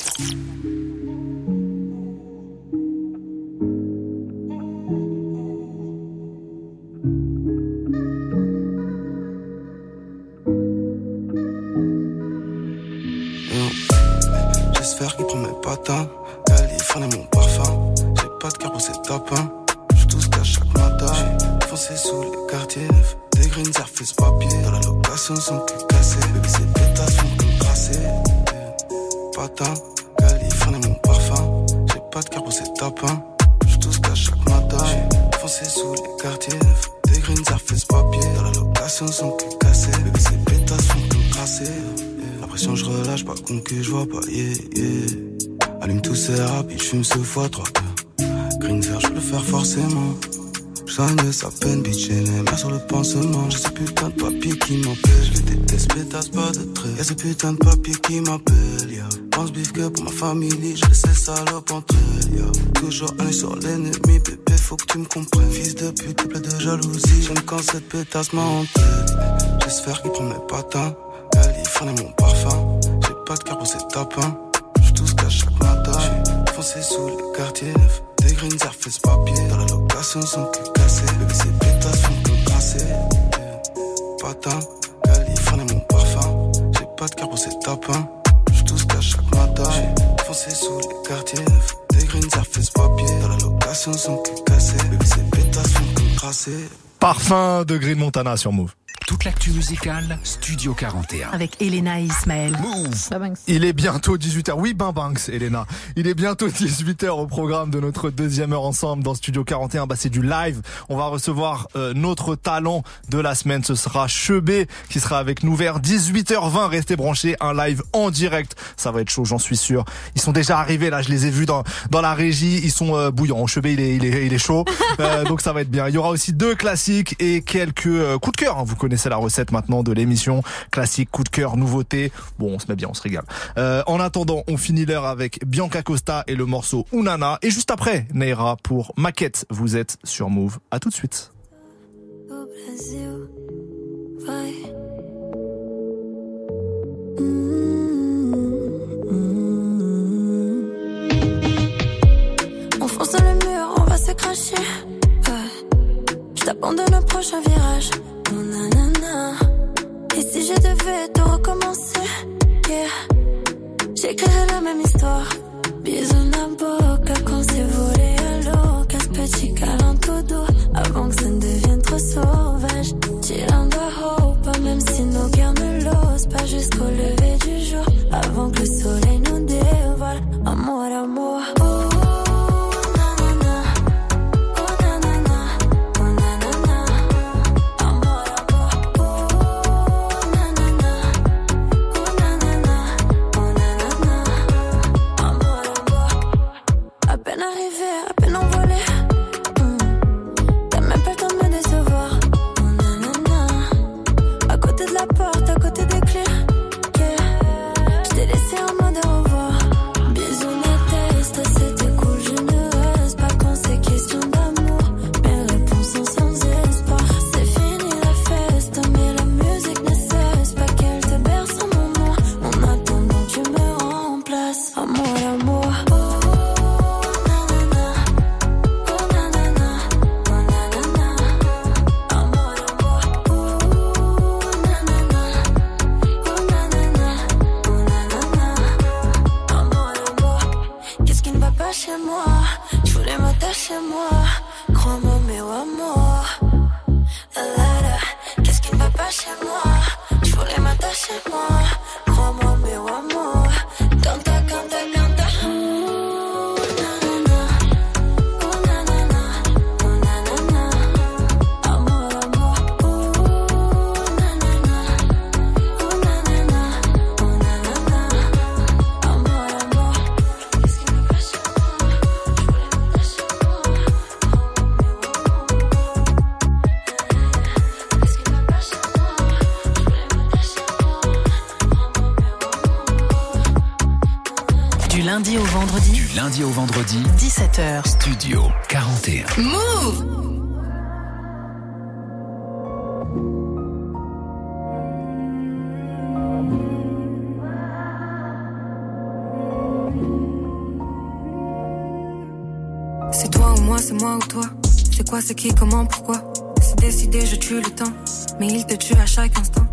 J'espère qu'il prend mes patins. Californie mon parfum. J'ai pas de cœur pour ces tapins. J'suis tout ce qu'à chaque matin. J'ai foncé sous les quartiers neufs. Des green surface papier. Dans la location, son cul cassé. Bébé, ces pétasses font tout tracé. Mon parfum. J'ai pas de cœur pour ces tapins. J'suis tout ce chaque matin. J'ai foncé sous les quartiers. Des green surface papier. Dans la location, son cul cassé. Bébé, ces pétasses font tout tracé. La pression, je relâche, pas con que je vois pas, yeah, yeah. Allume tous ces rapides, j'fume ce fois trois. Green vert, je le faire forcément. De sa peine, bitch, et les mains sur le pansement. J'ai ce putain de papier qui m'empêche. Je déteste, pétasse pas de trait. Y'a ce putain de papier qui m'appelle, ya. Pense bif que pour ma famille, je laisse ces salopes entre. Toujours un sur l'ennemi, bébé, faut que tu me comprennes. Fils de pute, plein de jalousie. J'aime quand cette pétasse m'a. J'espère qu'il prend mes patins. Californie mon parfum. J'ai pas de cœur pour ces tapins. Ce qu'à chaque matin. J'suis foncé sous les quartiers neufs. Des green surface papier. Dans la location, son cul cassé. Bébé, ces pétasses font tout tracé. Patin. Californie mon parfum. J'ai pas de cœur pour ces tapins. J'suis tout ce qu'à chaque matin. J'suis foncé sous les quartiers. Des green surface papier. Dans la location, son cul cassé. Bébé, ces pétasses font tout tracé. Parfum de Green Montana sur Move. Toute l'actu musicale, Studio 41. Avec Elena et Ismaël. Il est bientôt 18h. Oui, ben Banks, Elena. Il est bientôt 18h au programme de notre deuxième heure ensemble dans Studio 41. Bah, c'est du live. On va recevoir euh, notre talent de la semaine. Ce sera Chebé qui sera avec nous vers 18h20. Restez branchés. Un live en direct. Ça va être chaud, j'en suis sûr. Ils sont déjà arrivés là. Je les ai vus dans, dans la régie. Ils sont euh, bouillants. Chebé, il est, il est, il est chaud. Euh, donc ça va être bien. Il y aura aussi deux classiques et quelques euh, coups de cœur. hein. Vous connaissez connaissez la recette maintenant de l'émission. Classique, coup de cœur, nouveauté. Bon, on se met bien, on se régale. Euh, en attendant, on finit l'heure avec Bianca Costa et le morceau Unana. Et juste après, Neira pour Maquette. Vous êtes sur Move. À tout de suite. Mm-hmm. On le mur, on va se cracher. Je t'abandonne au prochain virage. Et si je devais tout recommencer, yeah. J'écrirais la même histoire. Bisous na boca quand c'est volé à l'eau. Casse petit câlin tout doux avant que ça ne devienne trop sauvage. The hope, même si nos guerres ne l'osent pas jusqu'au lever du jour. Avant que le soleil nous dévoile. Amour, amour. Oh, lundi au vendredi, 17h. Studio 41. Move C'est toi ou moi, c'est moi ou toi. C'est quoi, c'est qui, comment, pourquoi? C'est décidé, je tue le temps. Mais il te tue à chaque instant.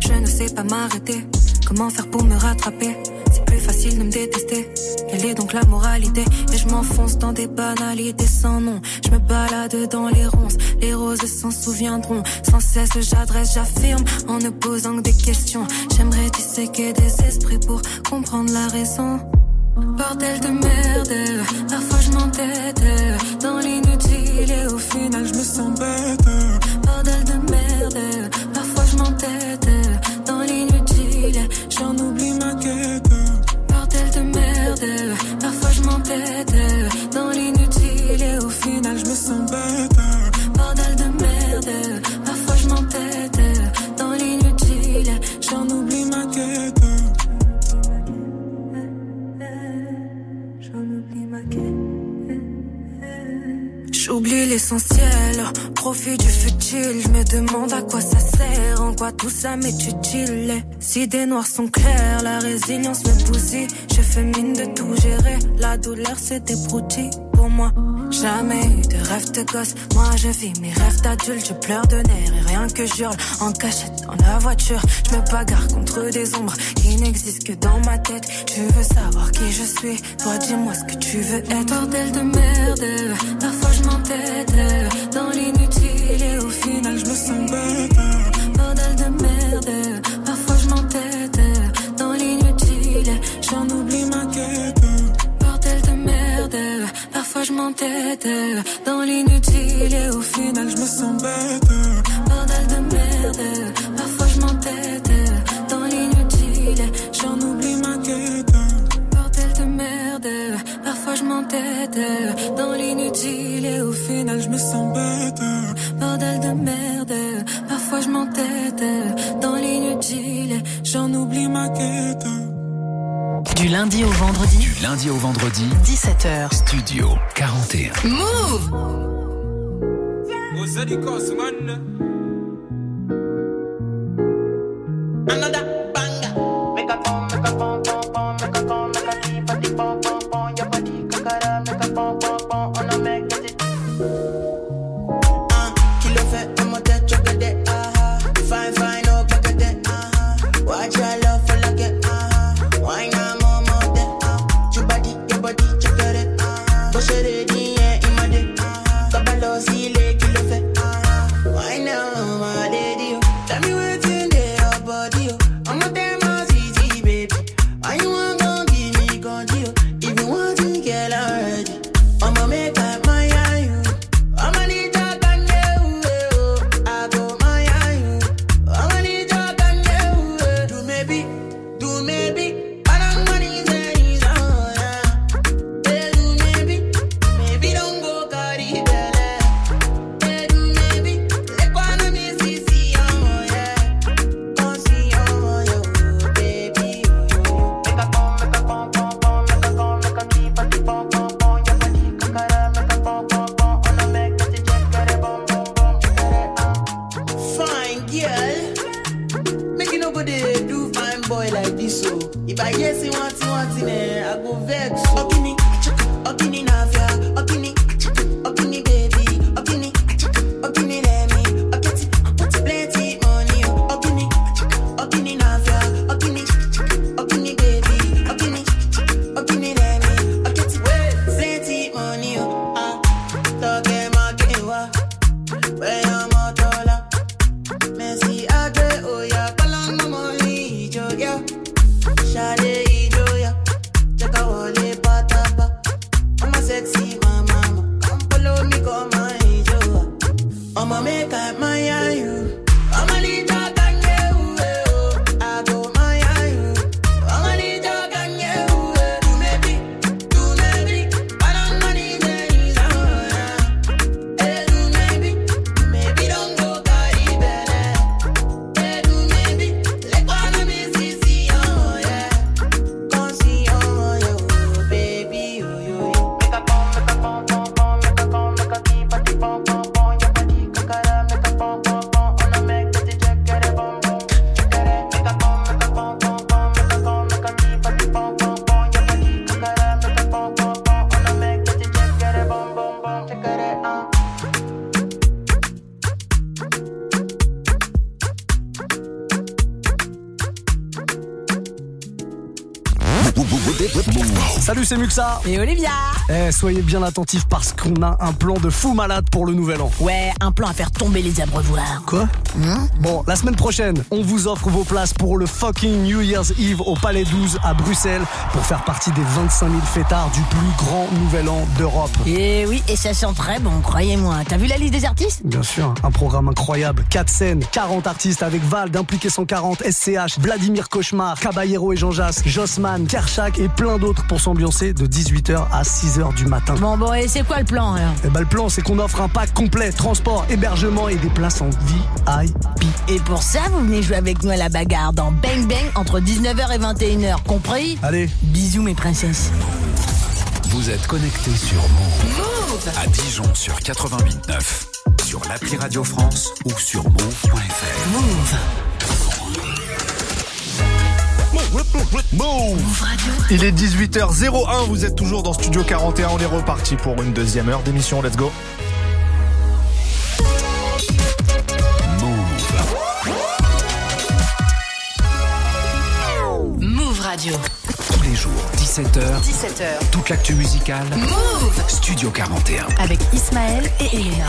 Je ne sais pas m'arrêter. Comment faire pour me rattraper? Plus facile de me détester. Quelle est donc la moralité Et je m'enfonce dans des banalités sans nom. Je me balade dans les ronces. Les roses s'en souviendront. Sans cesse, j'adresse, j'affirme. En ne posant que des questions. J'aimerais disséquer des esprits pour comprendre la raison. Bordel de merde, parfois je m'entête dans l'inutile et au final je me sens bête. Bordel de merde, parfois je m'entête demande à quoi ça sert, en quoi tout ça m'est utile. Si des noirs sont clairs, la résilience me bousille. Je fais mine de tout gérer, la douleur c'est des pour moi. Jamais eu de rêve de gosse, moi je vis mes rêves d'adulte. Je pleure de nerfs et rien que j'hurle en cachette dans la voiture. Je me bagarre contre des ombres qui n'existent que dans ma tête. Tu veux savoir qui je suis, toi dis-moi ce que tu veux être. Bordel de merde, parfois je m'entête dans l'inutile et au final je me sens bête. Bordel de merde, parfois je m'entête dans l'inutile, j'en oublie ma quête. Bordel de merde, parfois je m'entête dans l'inutile et au final je me sens bête. Bordel de merde, lundi au vendredi, 17h. Studio 41. Move Salut, c'est Muxa. Et Olivia. Eh, soyez bien attentifs parce qu'on a un plan de fou malade pour le nouvel an. Ouais, un plan à faire tomber les abreuvoirs. Quoi? Bon, la semaine prochaine, on vous offre vos places pour le fucking New Year's Eve au Palais 12 à Bruxelles pour faire partie des 25 000 fêtards du plus grand nouvel an d'Europe. Et oui, et ça sent très bon, croyez-moi. T'as vu la liste des artistes? Bien sûr, un programme incroyable. 4 scènes, 40 artistes avec Val d'Impliqué 140, SCH, Vladimir Cauchemar, Caballero et Jean Jass, Jossman, Kershak et plein d'autres pour s'ambiancer de 18h à 6h du matin. Bon, bon, et c'est quoi le plan alors? Eh ben, le plan, c'est qu'on offre un pack complet, transport, hébergement et des places en VIP. Et pour ça, vous venez jouer avec nous à la bagarre dans Bang Bang entre 19h et 21h, compris? Allez. Bisous mes princesses. Vous êtes connectés sur Move. À Dijon sur 88.9. Sur l'appli Radio France ou sur move.fr. Move. Move Il est 18h01, vous êtes toujours dans Studio 41, on est reparti pour une deuxième heure d'émission, let's go Radio. Tous les jours, 17h. 17h. Toute l'actu musicale. Move Studio 41. Avec Ismaël et Elena.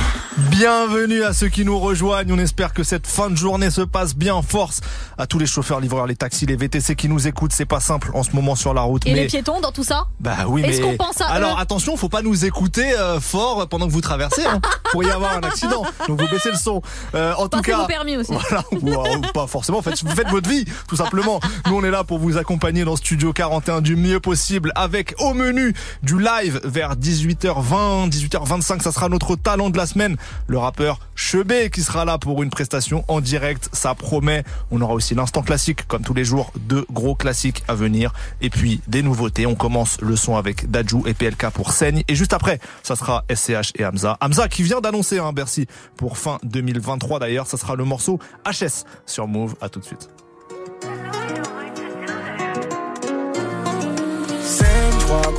Bienvenue à ceux qui nous rejoignent. On espère que cette fin de journée se passe bien. Force à tous les chauffeurs, livreurs, les taxis, les VTC qui nous écoutent. C'est pas simple en ce moment sur la route. Et mais... les piétons dans tout ça? Bah oui, Est-ce mais qu'on pense à alors eux? attention, faut pas nous écouter euh, fort pendant que vous traversez. Hein, pour y avoir un accident. Donc vous baissez le son. Euh, en tout cas, vos permis aussi. Voilà, ou, ou pas forcément. Faites, vous faites votre vie, tout simplement. Nous, on est là pour vous accompagner dans Studio 41 du mieux possible, avec au menu du live vers 18h20, 18h25. Ça sera notre talent de la semaine, le rappeur Chebé, qui sera là pour une prestation en direct. Ça promet. On aura aussi l'instant classique, comme tous les jours, deux gros classiques à venir, et puis des nouveautés. On commence le son avec Dajou et PLK pour Saigne, et juste après, ça sera SCH et Hamza. Hamza qui vient d'annoncer un Bercy pour fin 2023 d'ailleurs. Ça sera le morceau HS sur Move. À tout de suite.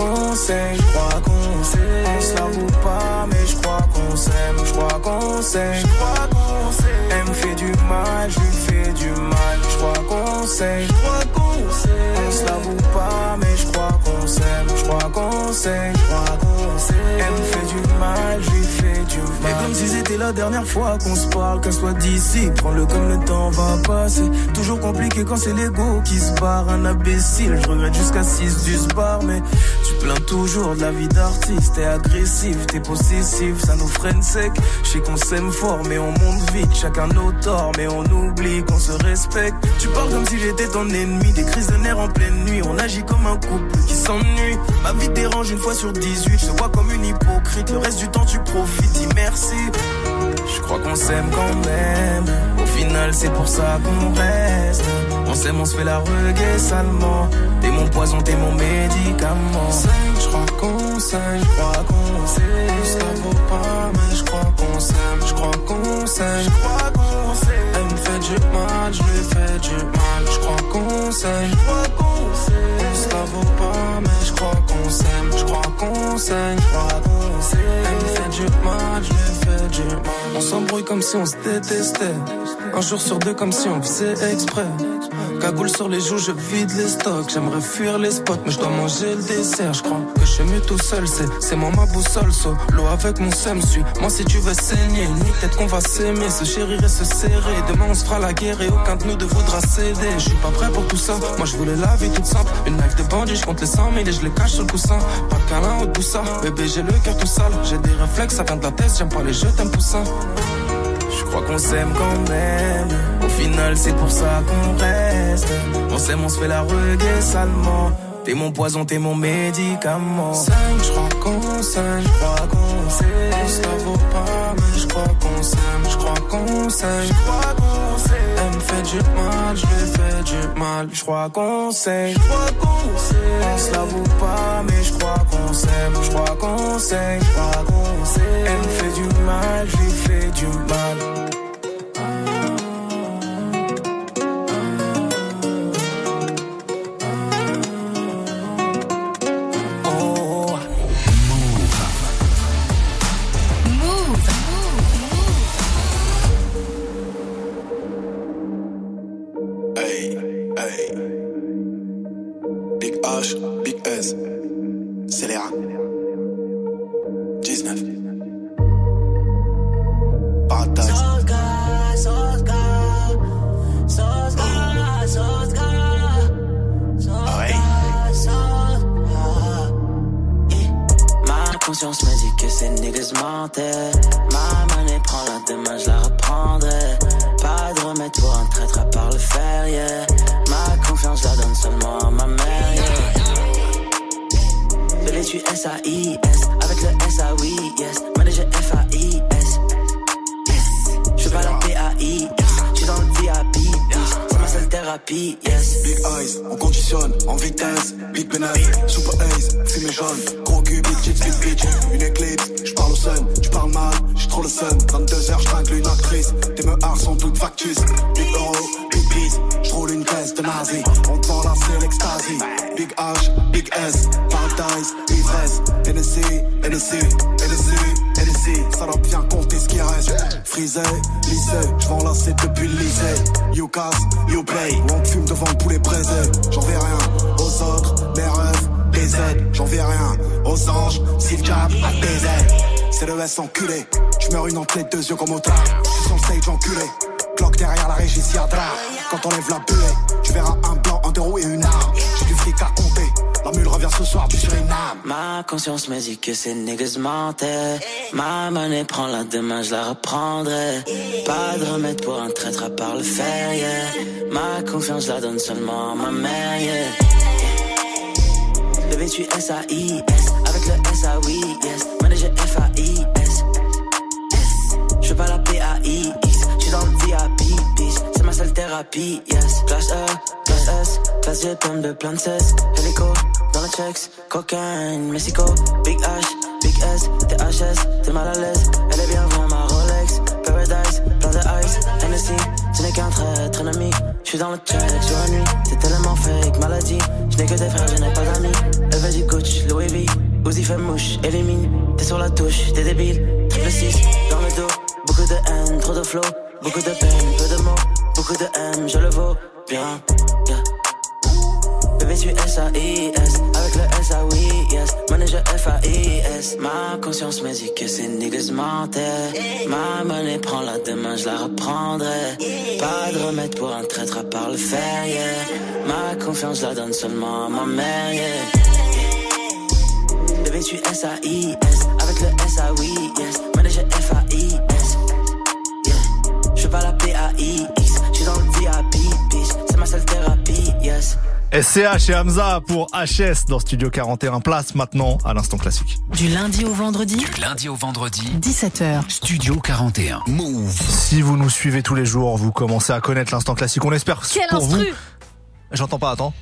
Je crois qu'on saigne. On se l'avoue pas, mais je crois qu'on s'aime, je crois qu'on saigne, je crois qu'on. Elle me fait du mal, je lui fais du mal, je crois qu'on saigne, je crois qu'on. On se l'avoue pas, mais je crois qu'on s'aime, je crois qu'on saigne, je crois qu'on. Elle me fait du mal, Et comme si c'était la dernière fois qu'on se parle, qu'elle soit d'ici, prends-le comme le temps va passer. Toujours compliqué quand c'est l'ego qui se barre, un imbécile. Je regrette jusqu'à 6 du bar, mais tu plains toujours de la vie d'artiste. T'es agressif, t'es possessif, ça nous freine sec. Je sais qu'on s'aime fort, mais on monte vite. Chacun nos torts, mais on oublie qu'on se respecte. Tu parles comme si j'étais ton ennemi, des crises de nerfs en pleine nuit. On agit comme un couple qui s'ennuie. Ma vie dérange une fois sur 18, je te vois comme une hypocrite. Le reste du temps, tu profites, dis merci. Je crois qu'on s'aime quand même. Au final, c'est pour ça qu'on reste. On s'aime, on se fait la reggae salement. T'es mon poison, t'es mon médicament. Je crois qu'on s'aime, je crois qu'on s'aime. Ça vaut pas, mais je crois qu'on s'aime, je crois qu'on s'aime, je crois qu'on s'aime. Elle me fait du mal, je lui fais du mal. Je crois qu'on s'aime, je crois qu'on s'aime. Ça vaut pas, mais je crois qu'on s'aime, je crois qu'on s'aime, je crois mal. On s'embrouille comme si on se détestait. Un jour sur deux, comme si on faisait exprès. Cagoule sur les joues, je vide les stocks. J'aimerais fuir les spots, mais je dois manger le dessert. Je crois que je suis mieux tout seul, c'est, moi ma boussole. So, l'eau avec mon seum, suis moi si tu veux saigner. Ni peut-être qu'on va s'aimer, se chérir et se serrer. Demain on se fera la guerre et aucun de nous ne voudra céder. Je suis pas prêt pour tout ça, moi je voulais la vie toute simple. Une life de bandit, je compte les 100 000 et je les cache sur le coussin. Pas de câlin au bout ça, bébé j'ai le cœur tout sale. J'ai des réflexes, ça vient de la tête, j'aime pas les jeux, t'aimes poussin. Je crois qu'on s'aime quand même. Au final, c'est pour ça qu'on reste. On s'aime, on se fait la reggae salement. T'es mon poison, t'es mon médicament. Je crois qu'on s'aime, je crois qu'on s'aime. Ça vaut pas, mais je crois qu'on s'aime, je crois qu'on s'aime, je crois qu'on fait du mal, je lui fais du mal, je crois qu'on s'aime, je crois qu'on s'aime. On se l'avoue pas, mais je crois qu'on s'aime, je crois qu'on s'aime, je crois qu'on s'aime. Elle me fait du mal, je lui fais du mal. Hey. Big H, Big S. Scélérat. 19. Paradise. Ma conscience me dit que ces niggas mentaient. Ma monnaie prend la demain, je la reprendrai. Pas de remède pour un traître à part le fer, yeah. Ma confiance, je la donne seulement à ma mère, yeah. Bébé, tu S-A-I-S, avec le S-A-Oui, yes. Manager F-A-I-S. Je fais pas la P-A-I-S, suis dans le VIP, thérapie, yes. Big eyes, on conditionne en vitesse. Big penas, super ace, fumée jaune. Gros cul, big chips, big bitch. Une éclipse, j'parle au sun, tu parles mal, j'suis trop le sun. 22h, j'tringle une actrice. Tes meurs sont toutes factices. Big euro, big peace, j'roule une caisse de nazi. On te la c'est l'extasie. Big H, big S, paradise, ivresse. NSC, NSC, NSC, NSC. Ça doit bien compter ce qui reste. Frisé, lycée, j'vends la c'est depuis le lycée. You casse, you play. On fume devant le poulet braisé. J'en vais rien aux autres, mes rêves, des aides. J'en vais rien aux anges, si le jab à des aides. C'est le S enculé. Tu meurs une entre les deux yeux comme au tard. Je suis sur le stage enculé. Cloque derrière la régie, si. Quand on lève la buée, tu verras un blanc, un deux roues et une arme. J'ai du fric à compter. La mule revient ce soir du Suriname. Ma conscience me dit que ces niggas mentaient. Ma monnaie prend la demain, je la reprendrai. Pas de remède pour un traître à part le fer. Ma confiance, je la donne seulement à ma mère, yeah. Bébé, tu S-A-I-S, avec le S-A-Oui, yes. Manager F-A-I-S, thérapie, yes. Classe E, classe S, classe G, pomme de plein de cesse. Hélico, dans le checks, cocaine, Mexico. Big H, Big S, THS, t'es mal à l'aise. Elle est bien vraiment ma Rolex, Paradise, plein de ice, Hennessy. Tu n'es qu'un traître, un ami. Je suis dans le check sur la nuit. C'est tellement fake, maladie. Je n'ai que des frères, je n'ai pas d'amis. Elle veut du Gucci, Louis V. Uzi fait mouche, élimine. T'es sur la touche, t'es débile. Triple 6, dans le dos. Beaucoup de haine, trop de flow. Beaucoup de peine, peu de mots. Beaucoup de M, je le vaux bien. Yeah. Bébé, tu S-A-I-S, avec le S-A-Oui, yes. Manager F-A-I-S. Ma conscience me dit que ces niggas mentaient. Ma monnaie prend la demain, je la reprendrai. Pas de remède pour un traître à part le fer, yeah. Ma confiance, la donne seulement à ma mère, yeah. Bébé, tu S-A-I-S, avec le S-A-Oui, pas la P-A-I-X, je suis dans le VIP, bitch. C'est ma seule thérapie, yes. SCH et Hamza pour HS dans Studio 41 place maintenant à l'instant classique. Du lundi au vendredi, Du lundi au vendredi, 17h. Studio 41. Move. Si vous nous suivez tous les jours, vous commencez à connaître l'instant classique. On espère Quel pour vous. instru J'entends pas, attends.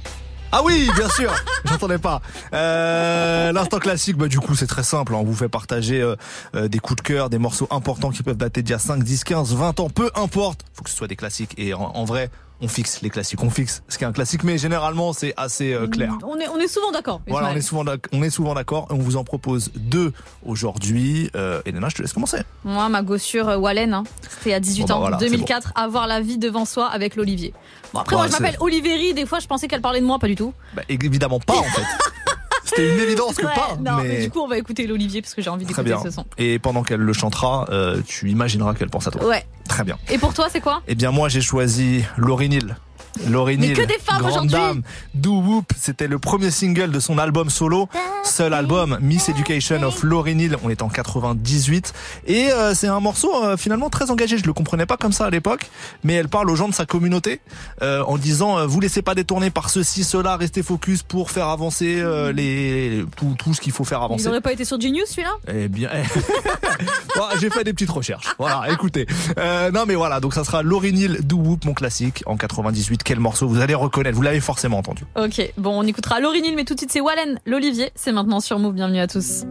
Ah oui, bien sûr, j'entendais pas. Euh, L'instant classique, bah du coup c'est très simple. hein. On vous fait partager euh, euh, des coups de cœur, des morceaux importants qui peuvent dater d'il y a 5, 10, 15, 20 ans, peu importe. Faut que ce soit des classiques. Et en, en vrai, on fixe les classiques, on fixe ce qui est un classique, mais généralement c'est assez euh, clair. On est, on est souvent d'accord. Voilà, on est souvent on est souvent d'accord on vous en propose deux aujourd'hui. Euh, Elena, je te laisse commencer. Moi, ma gossure euh, Wallen, hein, c'était à 18 Bon, bah ans, voilà, c'est 2004, avoir la vie devant soi avec l'Olivier. Bon, après, Ouais, moi, je m'appelle Oliveri, des fois, je pensais qu'elle parlait de moi, pas du tout. Bah, évidemment pas en fait. C'était une évidence que Ouais, pas. Non, mais... mais... du coup, on va écouter l'Olivier parce que j'ai envie d'écouter ce son. Et pendant qu'elle le chantera, euh, tu imagineras qu'elle pense à toi. Ouais. Très bien. Et pour toi, c'est quoi? Eh bien, moi, j'ai choisi Laurie Laurie Mais que des femmes grande aujourd'hui. dame, Do Whoop, c'était le premier single de son album solo, seul album, Miss Education of Laurie Neal. On est en 98 et euh, c'est un morceau euh, finalement très engagé. Je le comprenais pas comme ça à l'époque, mais elle parle aux gens de sa communauté euh, en disant euh, vous laissez pas détourner par ceci, cela, restez focus pour faire avancer euh, les tout tout ce qu'il faut faire Ils avancer. auraient pas été sur Genius, celui-là? Eh bien, Bon, j'ai fait des petites recherches. Voilà, écoutez. Euh, non, mais voilà, donc ça sera Laurie Neal, Do Whoop, mon classique, en 98. Quel morceau vous allez reconnaître Vous l'avez forcément entendu. Ok, bon, on écoutera Laurie Neal, mais tout de suite, c'est Wallen, l'Olivier. C'est maintenant sur Move. Bienvenue à tous.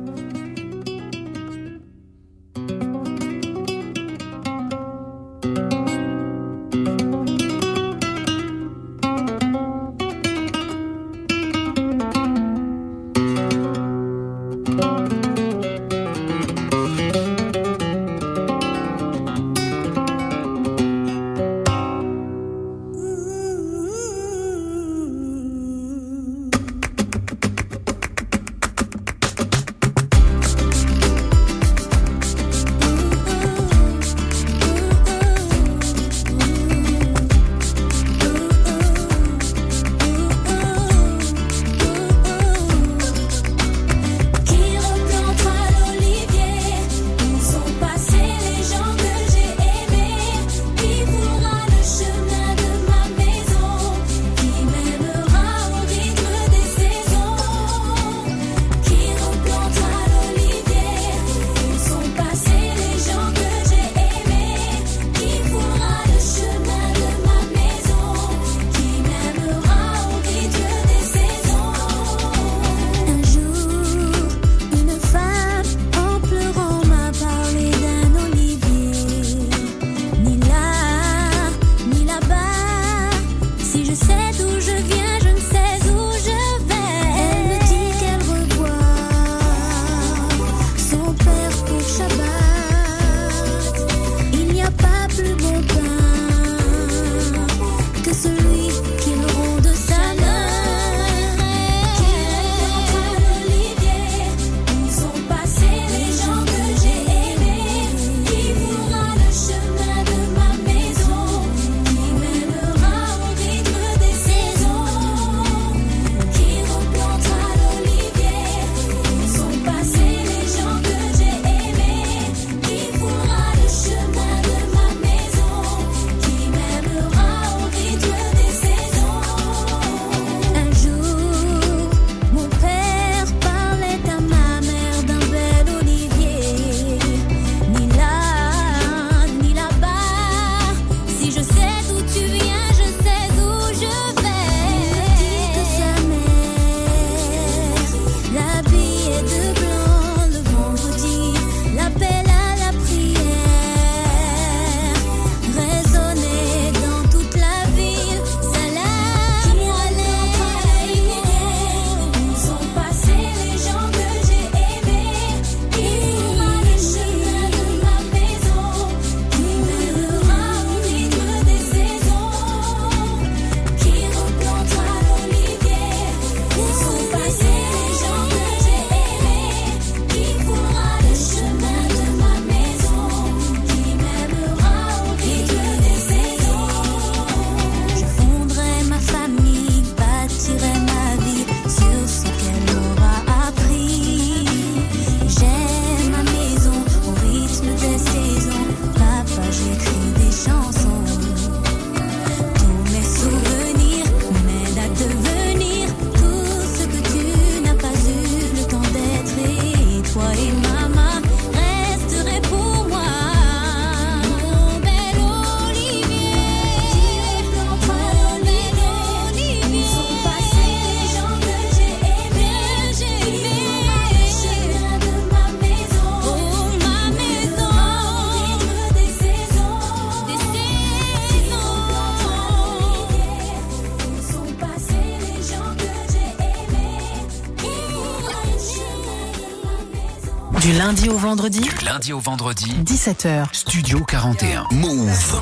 Lundi au vendredi, Du lundi au vendredi, 17h. Studio 41. Move.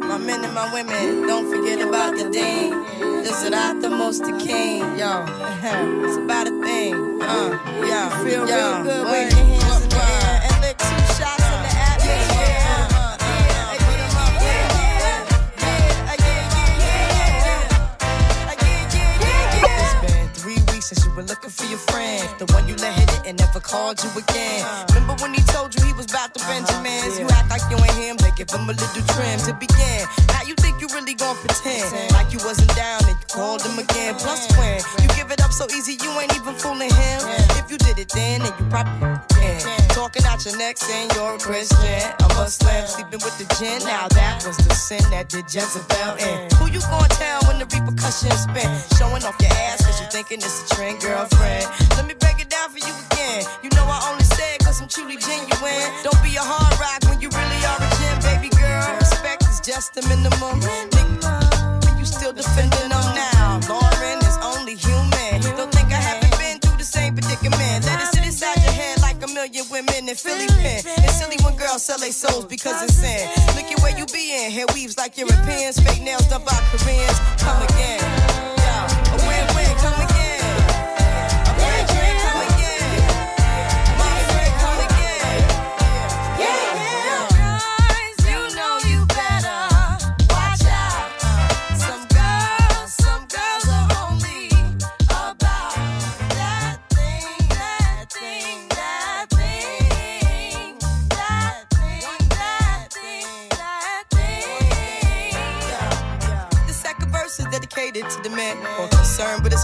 my men and my women don't forget about the dean this is not the most the king yo it's about gin. Now that was the sin that did Jezebel in. Who you gonna tell when the repercussions spin? Showing off your ass cause you thinking it's a trend, girlfriend. Let me break it down for you again. You know I only say it cause I'm truly genuine. Don't be a hard rock when you really are a gem, baby girl. Respect is just the minimum.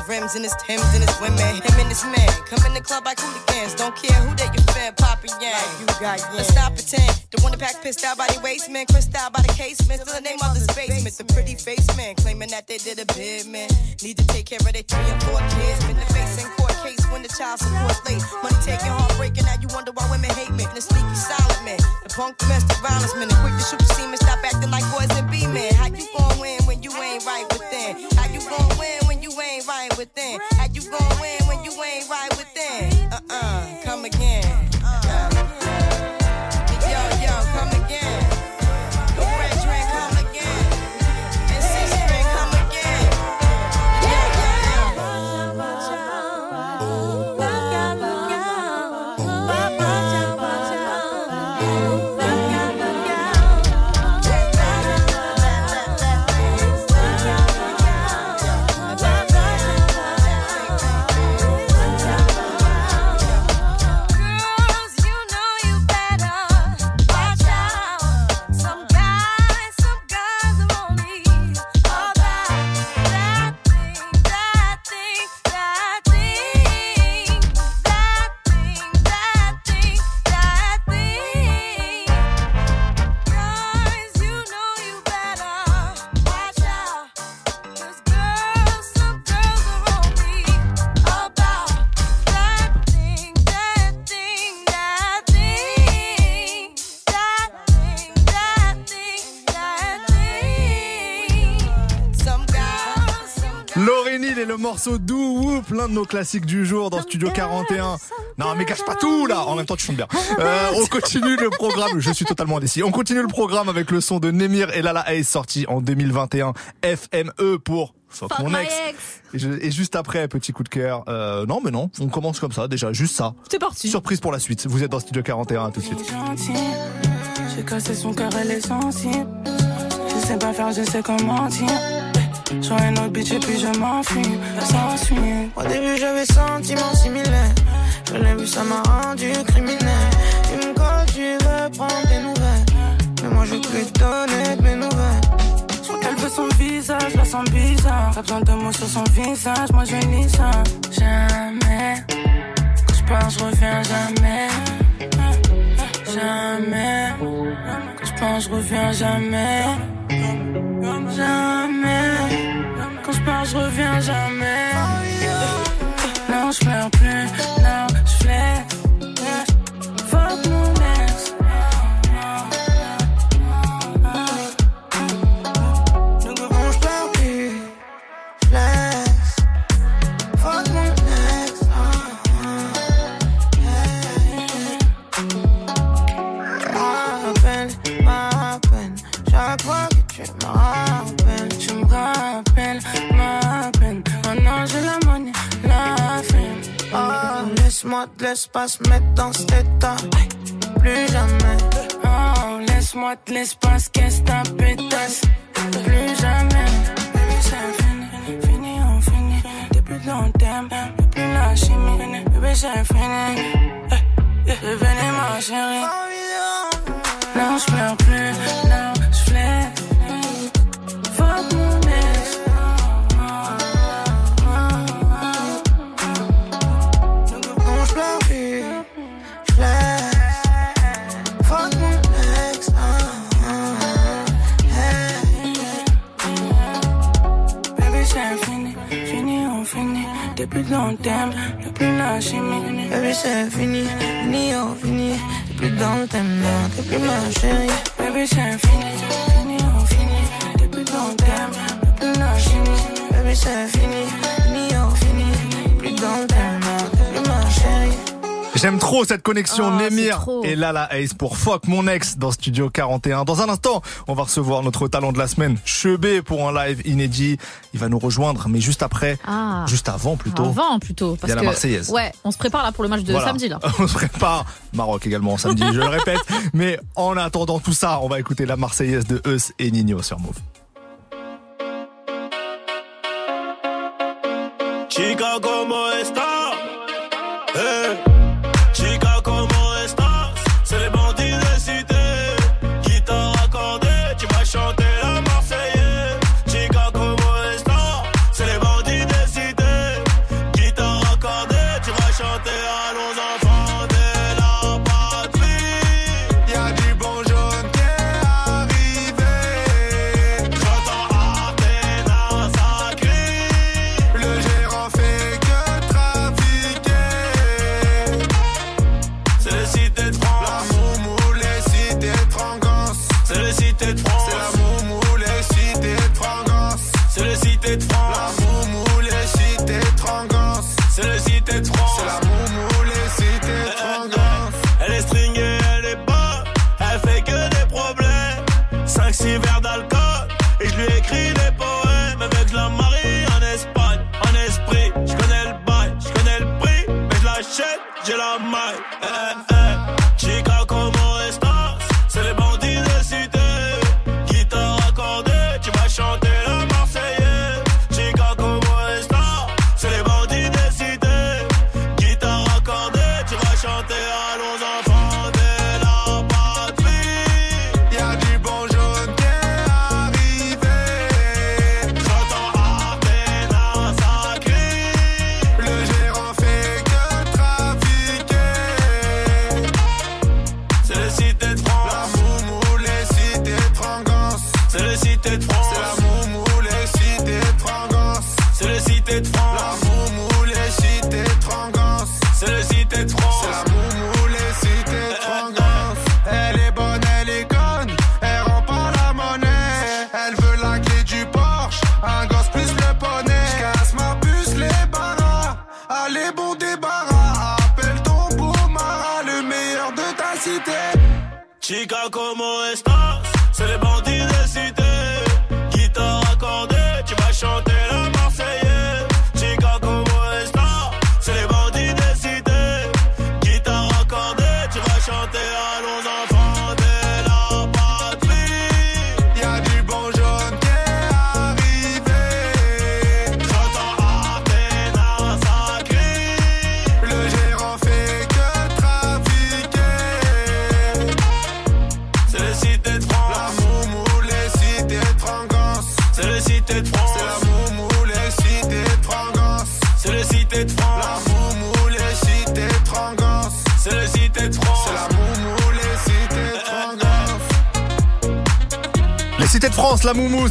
Rims and his Timbs and his women. Him and his man come in the club like hooligans. Don't care who they your fan, Papa Yang. you got Let's not pretend. The one that pack pissed out by the waist man, crissed out by the casement. Still the name of this basement. The pretty face man claiming that they did a bid man. Need to take care of their three and four kids. Been the face in court case when the child support late. Money taking, heartbreaking. Now you wonder why women hate men. The sneaky silent man. The punk domestic violence man. The quick to shoot the semen. Stop acting like boys and be men. How you gon' win when you ain't right within? Morceau Do Whoop, l'un de nos classiques du jour dans Studio 41. Non mais cache pas tout là, en même temps tu chantes bien. Euh, on continue le programme, je suis totalement indécis. On continue le programme avec le son de Nemir et Lala Ace sorti en 2021, FME pour Fuck, Fuck mon ex. ex. Et, je- et juste après, petit coup de cœur. Euh, non mais non, on commence comme ça déjà, juste ça. C'est parti. Surprise pour la suite. Vous êtes dans Studio 41 à tout de suite. gentil. J'ai cassé son cœur, elle est sensible. Je sais pas faire, je sais comment mentir. Sur un autre bitch et puis je m'enfuis. Ça suit. Au début j'avais sentiments similaires Je l'ai vu ça m'a rendu criminel Tu me tu veux prendre des nouvelles Mais moi je plus te donner de mes nouvelles qu'elle veut son visage, la sens bizarre. Pas besoin de mots sur son visage, moi je lis ça. Jamais. Quand je pars, je reviens jamais. Jamais. Quand je reviens jamais. Jamais. Quand je pars, je reviens jamais. Non, je pleure plus. L'espace, mettre dans cet état. Plus jamais. Oh, laisse-moi de l'espace, qu'est-ce ta pétasse? Plus jamais. Baby, c'est fini, fini, on finit. Depuis long terme, plus la chimie. Baby, c'est fini. Eh, eh, Venez, ma chérie. Non, je pleure plus, non, je flaire. Depuis long terme, y'a plus la chimie. Baby, c'est fini, fini, on finit. T'es plus dans le thème, non, t'es plus ma chérie. Baby, c'est fini, fini, on finit. Depuis long terme, y'a plus la chimie. Baby, c'est fini, fini, on finit. T'es plus dans le thème, non, t'es plus ma chérie. J'aime trop cette connexion Oh, Némir et Lala Ace pour Fuck mon ex dans Studio 41. Dans un instant, on va recevoir notre talent de la semaine, Chebé, pour un live inédit. Il va nous rejoindre, mais juste après, Ah. juste avant plutôt. Avant plutôt. Parce Il y a la que, Marseillaise. Ouais, on se prépare là pour le match de Voilà. samedi là. On se prépare. Maroc également samedi, je le répète. Mais en attendant tout ça, on va écouter la Marseillaise de Eus et Nino sur Move.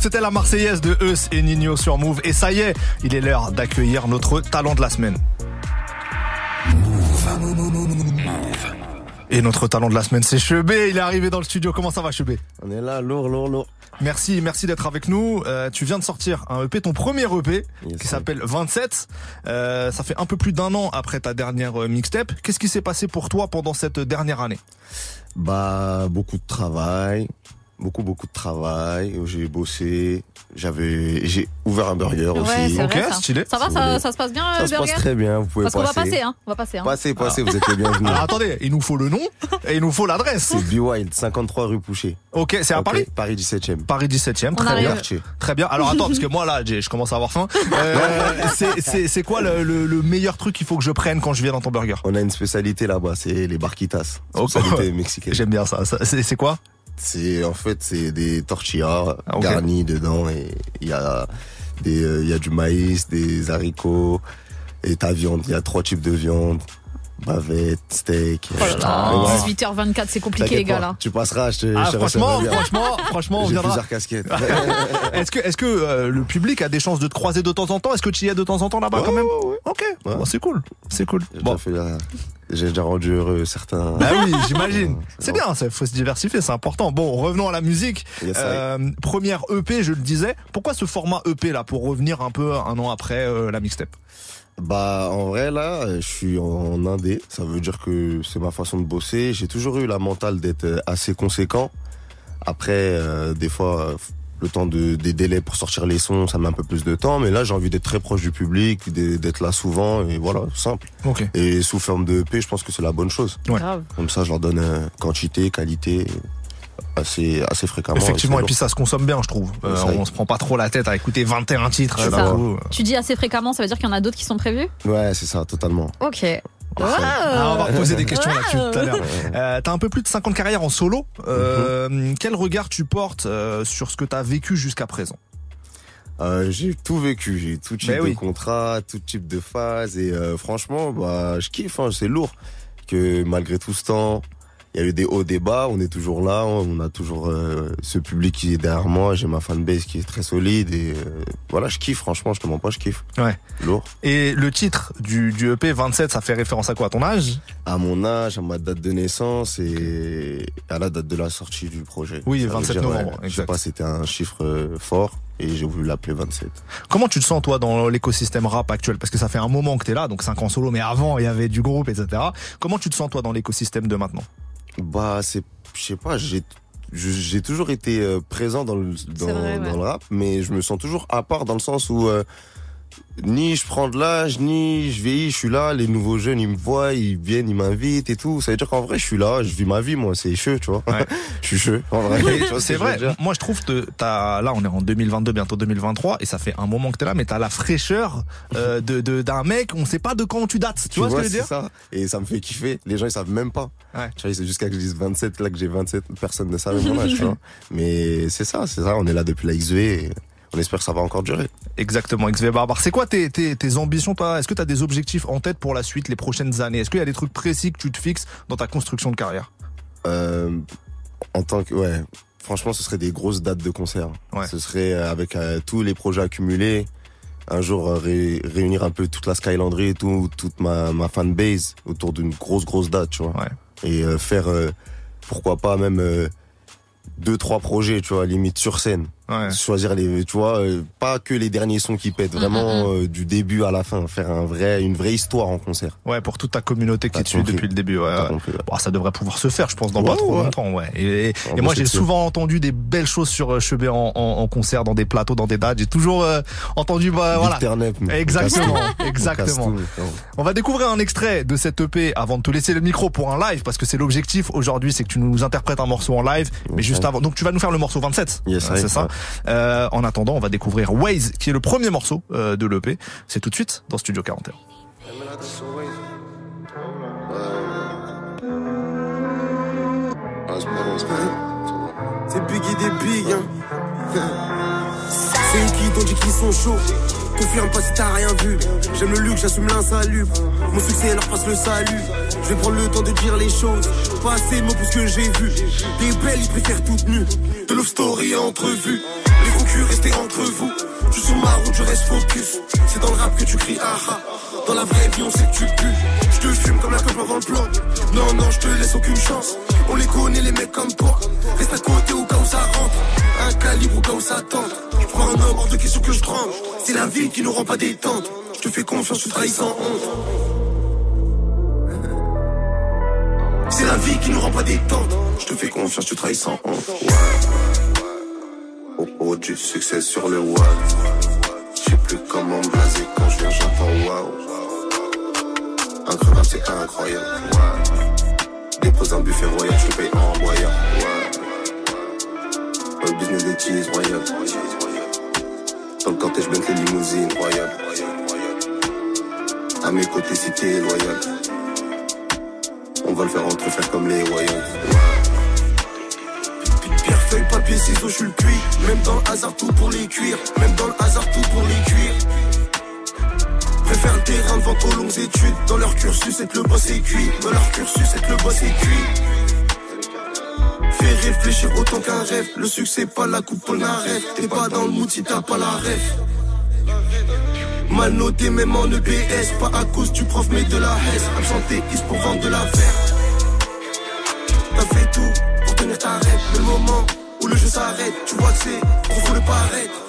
C'était la Marseillaise de Eus et Nino sur Move. Et ça y est, il est l'heure d'accueillir notre talent de la semaine. Et notre talent de la semaine, c'est Chebé. Il est arrivé dans le studio. Comment ça va, Chebé? On est là, lourd, lourd, lourd. Merci, merci d'être avec nous. Euh, tu viens de sortir un EP, ton premier EP, Yes, qui s'appelle 27. Euh, ça fait un peu plus d'un an après ta dernière euh, mixtape. Qu'est-ce qui s'est passé pour toi pendant cette dernière année? Bah, beaucoup de travail, beaucoup beaucoup de travail. où J'ai bossé, j'avais, j'ai ouvert un burger aussi. Ouais, vrai, ça. stylé. Ça va, Si ça, se passe bien, Ça le se passe très bien, vous pouvez Parce qu'on va passer. passer, hein. On va passer, hein. Passez, passez, vous êtes les bienvenus. Alors attendez, il nous faut le nom et il nous faut l'adresse. C'est Be Wild, 53 rue Pouchet. Ok, c'est à Paris Paris 17e. Paris 17e, On très bien. Très bien. Alors attends, parce que moi là, j'ai- je commence à avoir faim. Euh, c'est- quoi le, le- le meilleur truc qu'il faut que je prenne quand je viens dans ton burger? On a une spécialité là-bas, c'est les barquitas. Spécialité mexicaine. J'aime bien ça. C'est quoi? C'est en fait c'est des tortillas Ah, ok. garnies dedans et il y a des euh, il y a du maïs, des haricots et ta viande. Il y a trois types de viande bavette, steak. Oh là là, Mais ouais. 18h24, c'est compliqué, les gars, là. Tu passeras, je te. Ah, je franchement, franchement, franchement, on viendra. plusieurs casquettes. Est-ce que, est-ce que euh, le public a des chances de te croiser de temps en temps? Est-ce que tu y es de temps en temps là-bas quand même? Ok, bon, c'est cool, c'est cool. Fait J'ai déjà rendu heureux certains. Bah oui, j'imagine. C'est bien, il faut se diversifier, c'est important. Bon, revenons à la musique. Yes, Euh, première EP, je le disais. Pourquoi ce format EP là pour revenir un peu un an après euh, la mixtape? Bah en vrai là, euh, je suis en indé. Ça veut dire que c'est ma façon de bosser. J'ai toujours eu la mentale d'être euh, assez conséquent. Après, euh, des fois, euh, le temps de, des délais pour sortir les sons, ça met un peu plus de temps. Mais là, j'ai envie d'être très proche du public, d'être là souvent et voilà, simple. Et sous forme de EP, je pense que c'est la bonne chose. Ouais. Comme ça, je leur donne euh, quantité, qualité assez assez fréquemment. Effectivement, et puis ça se consomme bien, je trouve. Euh, on se prend pas trop la tête à écouter 21 titres. Coup. Tu dis assez fréquemment, ça veut dire qu'il y en a d'autres qui sont prévus? Ouais, c'est ça, totalement. Ok. Ah, on va poser des questions là-dessus tout à l'heure. Euh, t'as un peu plus de 50 carrières en solo. Euh, Quel regard tu portes euh, sur ce que t'as vécu jusqu'à présent? J'ai tout vécu, j'ai tout type Mais de oui. contrat, tout type de phase et franchement, bah, je kiffe, hein, c'est lourd. Que malgré tout ce temps, il y a eu des hauts, des bas, on est toujours là, on a toujours euh, ce public qui est derrière moi, j'ai ma fanbase qui est très solide et euh, voilà, je kiffe, franchement, je te mens pas, je kiffe. Ouais. Lourd. Et le titre du, du EP 27, ça fait référence à quoi? À ton âge? À mon âge, à ma date de naissance et à la date de la sortie du projet. Oui, Ça veut 27 dire, novembre, ouais, Je sais pas, c'était un chiffre euh, fort et j'ai voulu l'appeler 27. Comment tu te sens toi dans l'écosystème rap actuel? Parce que ça fait un moment que t'es là, donc 5 ans solo, mais avant il y avait du groupe, etc. Comment tu te sens toi dans l'écosystème de maintenant? Bah, c'est, je sais pas, j'ai, j'ai toujours été euh, présent dans le, dans, vrai, ouais. dans le rap, mais je me sens toujours à part dans le sens où euh, ni je prends de l'âge, ni je vieillis, je suis là, les nouveaux jeunes, ils me voient, ils viennent, ils m'invitent et tout. Ça veut dire qu'en vrai, je suis là, je vis ma vie, moi, c'est cheux, tu vois. je suis cheux, en vrai. C'est je vrai. Moi, je trouve que t'as, là, on est en 2022, bientôt 2023, et ça fait un moment que t'es là, mais t'as la fraîcheur euh, de, de- d'un mec. On sait pas de quand tu dates. Tu, vois, ce que je veux dire ça. Et ça me fait kiffer. Les gens, ils savent même pas. Ouais. Tu vois, c'est jusqu'à que je dise 27, là que j'ai 27, personne ne savait mon âge, tu vois. Mais c'est ça, c'est ça. On est là depuis la XV et on espère que ça va encore durer. Exactement, XV Barbar. C'est quoi tes, tes, tes ambitions, toi? Est-ce que t'as des objectifs en tête pour la suite, les prochaines années? Est-ce qu'il y a des trucs précis que tu te fixes dans ta construction de carrière? Euh, en tant que, ouais, franchement, ce serait des grosses dates de concert. Ouais. Ce serait euh, avec euh, tous les projets accumulés. Un jour, euh, ré- réunir un peu toute la Skylandry et tout, toute ma, ma fanbase autour d'une grosse, grosse date, tu vois. Et faire, pourquoi pas même deux, trois projets, tu vois, limite sur scène. Ouais. Choisir les, tu vois, euh, pas que les derniers sons qui pètent, vraiment euh, du début à la fin, faire un vrai, une vraie histoire en concert. Ouais, pour toute ta communauté qui te suit depuis le début. Ouais, ouais. compris, ouais. Bon, ça devrait pouvoir se faire, je pense, dans Ouais, pas trop ouais. longtemps. Ouais. Et, moi, j'ai souvent entendu des belles choses sur euh, Chebet en, en, en concert, dans des plateaux, dans des dates. J'ai toujours euh, entendu, bah, voilà. Exactement, exactement. tout, On va découvrir un extrait de cette EP avant de te laisser le micro pour un live, parce que c'est l'objectif aujourd'hui, c'est que tu nous interprètes un morceau en live, mais juste avant. Donc tu vas nous faire le morceau 27. Yes, Euh, c'est ça. Euh, en attendant, on va découvrir Waze, qui est le premier morceau euh, de l'EP. C'est tout de suite dans Studio 41. C'est des hein. Qui sont chauds. Confirme pas si t'as rien vu. J'aime le luxe, j'assume l'insalubre. Mon succès leur passe le salut. Je vais prendre le temps de dire les choses. Pas assez mots pour ce que j'ai vu. Des belles, ils préfèrent toutes nues. De love story entrevue. Les culs, restez entre vous. Je suis sur ma route, je reste focus. C'est dans le rap que tu cries ah ah. Dans la vraie vie, on sait que tu pues. Je te fume comme la cope avant le plan. Non, non, je te laisse aucune chance. On les connaît, les mecs comme toi. Reste à côté au cas où ça rentre. Un calibre au cas où ça tente. Je homme que je. C'est la vie qui nous rend pas détente. Je te fais confiance, tu trahis sans honte. C'est la vie qui nous rend pas détente. Je te fais confiance, tu trahis sans honte. Ouais. Au haut du succès sur le watt. Je sais plus comment me blaser quand je viens, j'entends waouh. Incroyable, c'est incroyable. Ouais. Dépose un buffet royal, je paye en moyen. Ouais. Le business des cheese royal. Dans le cortège, Bentley limousine royal. À mes côtés, cité loyale. On va le faire entre frères comme les royaux. Pierre, feuille, papier, ciseaux, je suis le cuit. Même dans le hasard, tout pour les cuire. Même dans le hasard, tout pour les cuire. Préfère le terrain de vente aux longues études. Dans leur cursus, être le boss est cuit. Dans leur cursus, être le boss est cuit. Fais réfléchir autant qu'un rêve. Le succès, pas la coupe, rêve. T'es pas dans le mood si t'as pas la rêve. Mal noté même en EPS Pas à cause du prof mais de la haine Absentéiste pour vendre de la verte. T'as fait tout pour tenir ta rêve Le moment où le jeu s'arrête Tu vois que c'est faut le paraître.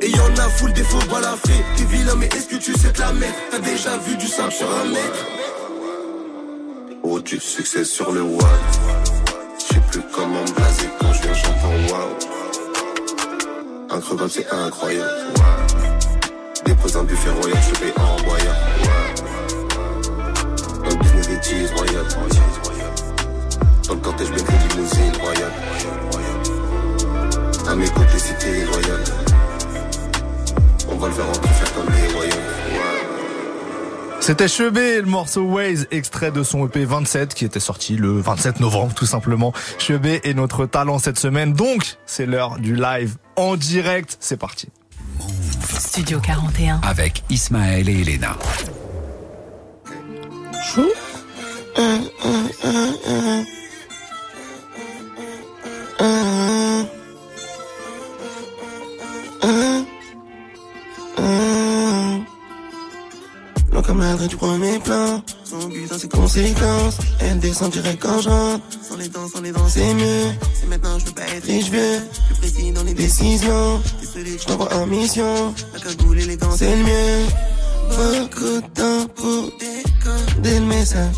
Et y'en a full des faux balafrés. T'es vilain mais est-ce que tu sais te la mettre T'as déjà vu du sable sur un mètre Oh du succès sur le watt Je sais plus comment me blaser quand je viens j'entends waouh Incroyable c'est incroyable ouais. Dépose un buffet royal, je paye en moyen. Dans le business des cheese royal. Dans le cortège, bien que limousine royal. À mes côtés, cité loyale. On va le faire entre faire comme les royaux. C'était Chebé, le morceau Waze, extrait de son EP 27 qui était sorti le 27 novembre tout simplement. Chebé est notre talent cette semaine, donc c'est l'heure du live en direct. C'est parti. Studio 41. Avec Ismaël et Elena. Comme du premier plan. Son but dans ses conséquences Elle descend direct quand je rentre Sans les dents, sans les dents, c'est mieux. C'est maintenant, je veux pas être riche vieux. Plus précis dans les décisions. Désolé, je t'envoie en mission. La cagoule et les dents, c'est le mieux. Beaucoup de temps pour décoder le message.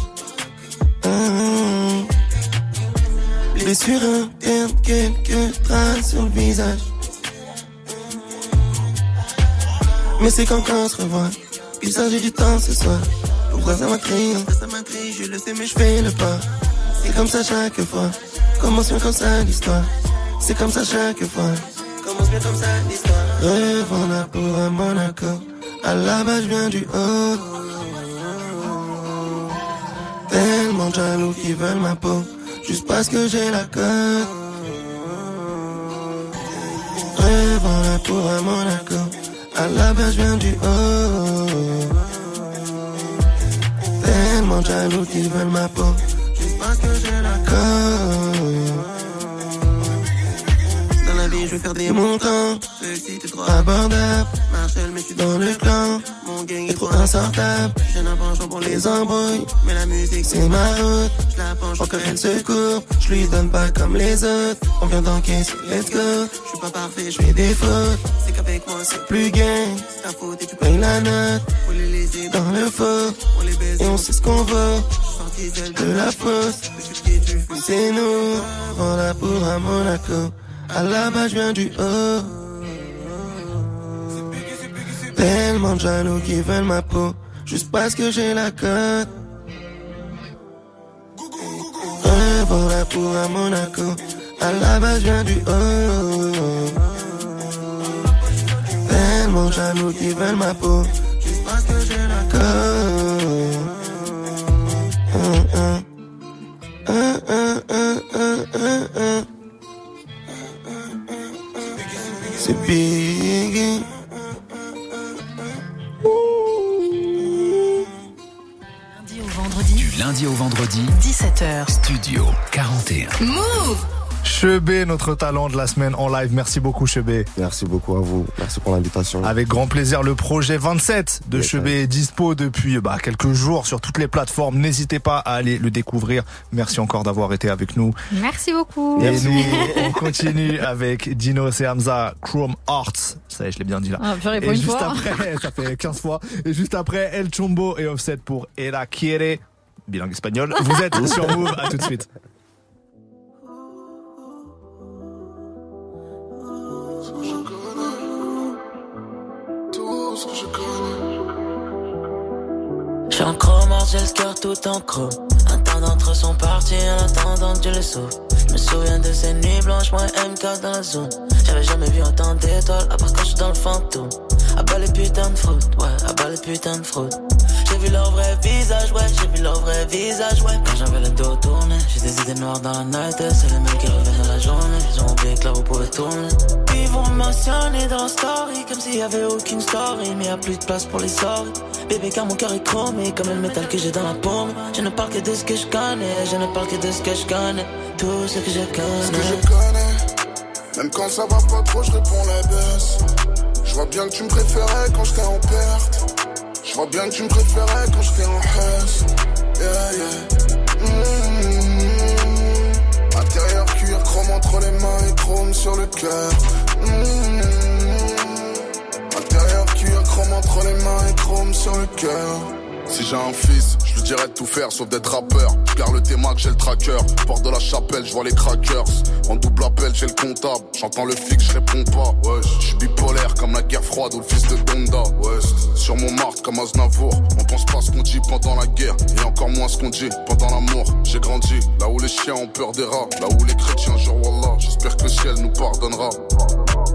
Hum. Blessure interne, quelques traces sur le visage. Mais c'est quand on se revoit Il s'agit du temps ce soir Pourquoi ça crié? Ça crié, je le sais mais je fais le pas. C'est comme ça chaque fois. Commence bien comme ça l'histoire. C'est comme ça chaque fois. Commence bien comme ça l'histoire. Revends pour un Monaco À la base je viens du haut. Tellement jaloux qui veulent ma peau. Juste parce que j'ai la cote. Revends pour un Monaco à la base, je viens du haut. Tellement jaloux qui veulent ma peau. Juste parce que j'ai la cote. Je faire des montants. Ceux-ci, t'es trop abordable. Marshall, mais je suis dans le clan. Mon gang est trop insortable. J'ai un penchant pour les embrouilles. Mais la musique, c'est ma route. Je la penche pour qu'elle se coupe. Je lui donne pas comme les autres. On vient d'encaisser, let's go. Je suis pas parfait, je fais des fautes. C'est qu'avec moi, c'est plus gang. C'est ta faute et tu payes la note. Faut les laisser dans le faux. On les baise et on sait ce qu'on veut. Sorti de la fosse. C'est nous. Voilà pour un Monaco. À la base, je viens du haut. Tellement de jaloux qui veulent ma peau. Juste parce que j'ai la cote. Voilà pour un Monaco. À la base, je viens du haut. Tellement de jaloux qui veulent ma peau. Juste parce que j'ai la cote. C'est Biggie. Lundi au vendredi. Du lundi au vendredi, 17h. Studio 41. Move Chebé, notre talent de la semaine en live. Merci beaucoup Chebé. Merci beaucoup à vous. Merci pour l'invitation. Avec grand plaisir, le projet 27 de Yes, Chebé est dispo depuis bah, quelques jours sur toutes les plateformes. N'hésitez pas à aller le découvrir. Merci encore d'avoir été avec nous. Merci beaucoup. Et nous, on continue avec Dinos et Hamza, Chrome Arts. Ça y est, je l'ai bien dit là. Ah, et juste fois. après, ça fait 15 fois. Et juste après, El Chombo et Offset pour Era Quiere. bilingue espagnol. Vous êtes sur Move, à tout de suite. Je connais. Je suis en chromore, j'ai le cœur tout en chrome. Un temps d'entre sont partis en attendant que je les sauve. Je me souviens de ces nuits blanches, moi et MK dans la zone. J'avais jamais vu autant d'étoiles, à part quand je suis dans le fantôme. À bas les putains de fraude, ouais, à bas les putains de fraude. J'ai vu leur vrai visage, ouais, j'ai vu leur vrai visage, ouais. Quand j'avais le dos tourné, j'ai des idées noires dans la night, c'est les mêmes qui reviennent dans la journée. Ils ont oublié que là vous pouvez tourner. Ils vont mentionner dans story, comme s'il y avait aucune story, mais y a plus de place pour les sorties. Bébé, car mon cœur est chromé, comme le métal que j'ai dans la paume. Je ne parle que de ce que je connais, je ne parle que de ce que je connais. Tout ce que je connais. Ce que je connais. Même quand ça va pas trop, je réponds la baisse. Je vois bien que tu me préférais quand j'étais en perte. Je vois bien que tu me préférais quand j'étais en hausse. Yeah, yeah. Mmh. Intérieur cuir, chrome entre les mains et chrome sur le cœur. Mmh. Intérieur cuir, chrome entre les mains et chrome sur le cœur. Si j'ai un fils, je dirais tout faire sauf d'être rappeur. Garde le T-Mac, j'ai le tracker. Porte de la chapelle, je vois les crackers. En double appel, j'ai le comptable. J'entends le fixe, je réponds pas. Ouais, je suis bipolaire comme la guerre froide ou le fils de Donda. Ouais, sur mon martre comme Aznavour. On pense pas ce qu'on dit pendant la guerre. Et encore moins ce qu'on dit pendant l'amour. J'ai grandi là où les chiens ont peur des rats. Là où les chrétiens jurent Wallah. J'espère que le ciel nous pardonnera.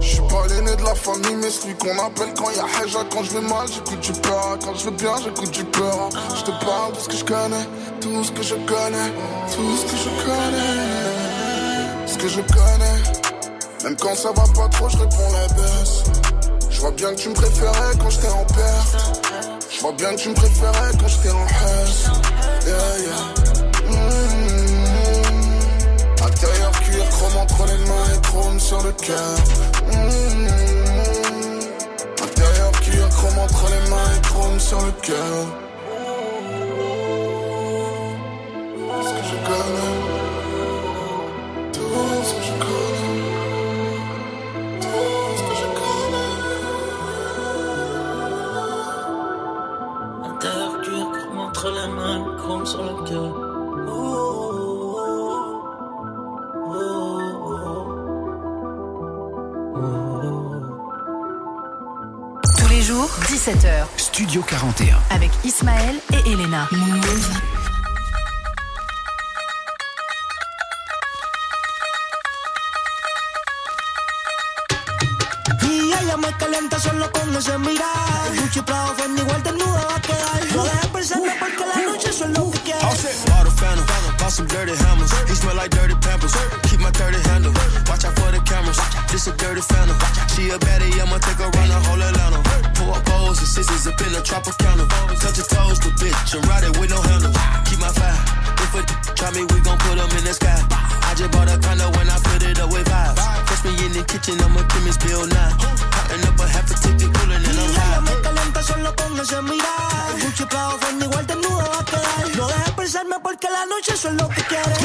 Je suis pas l'aîné de la famille, mais celui qu'on appelle quand y a Haja. Quand je vais mal, j'écoute du peur. Quand je vais bien, j'écoute du peur. Je te parle de ce que je connais, tout ce que je connais, tout ce que je connais. Ce que je connais. Même quand ça va pas trop, je réponds la baisse. Je vois bien que tu me préférais quand j'étais en perte. Je vois bien que tu me préférais quand j'étais en hausse. Yeah, yeah. Mmh. Intérieur cuir, chrome entre les mains et chrome sur le cœur. Mmh. Intérieur cuir, chrome entre les mains et chrome sur le cœur. 17h, Studio 41. avec Ismaël et Elena.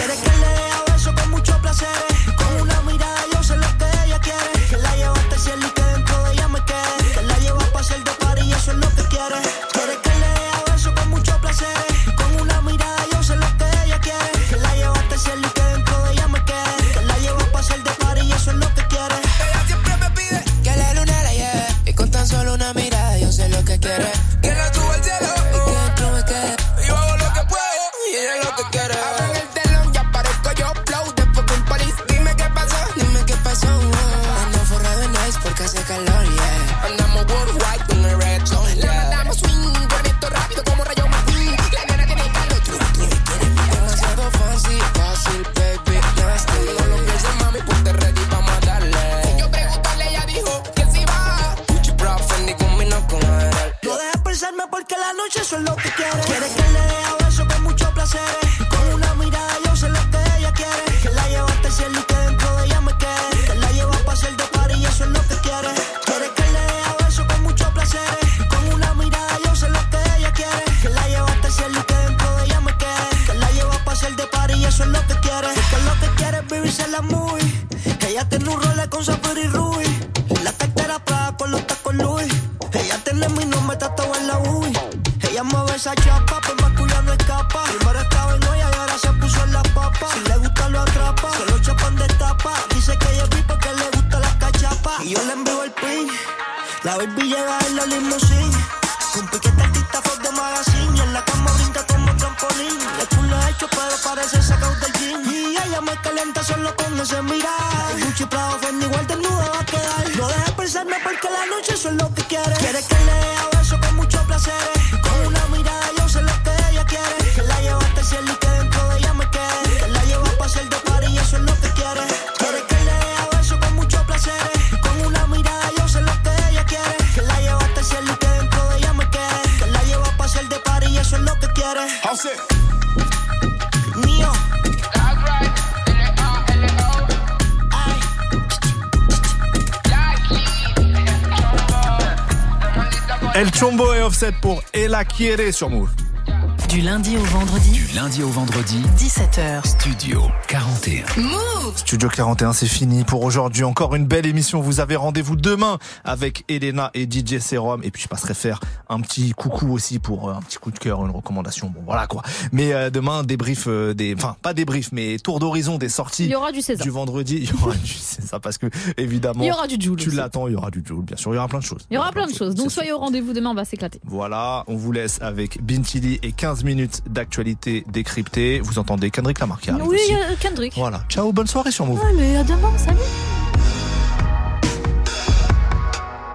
Que quiere. Quiere que le Quiere sur Move. Du lundi au vendredi, Du lundi au vendredi, 17h. Studio 41. Move Studio 41, c'est fini pour aujourd'hui. Encore une belle émission. Vous avez rendez-vous demain avec Elena et DJ Serum. Et puis je passerai faire un petit coucou aussi pour euh, un petit coup de cœur, une recommandation. Bon, voilà quoi. Mais euh, demain, débrief euh, des, enfin pas débrief, mais tour d'horizon des sorties. Il y aura du César. Du vendredi, il y aura du Parce que évidemment. Il y aura du Joule Tu l'attends, il y aura du Joule, bien sûr. Il y aura plein de choses. Il y aura plein de choses. Donc soyez au rendez-vous demain, on va s'éclater. Voilà, on vous laisse avec Bintili et 15 minutes d'actualité décryptée. Vous entendez Kendrick Lamar qui arrive Oui, aussi. euh, Kendrick. Voilà. Ciao, bonne soirée sur Move. Allez, à demain, salut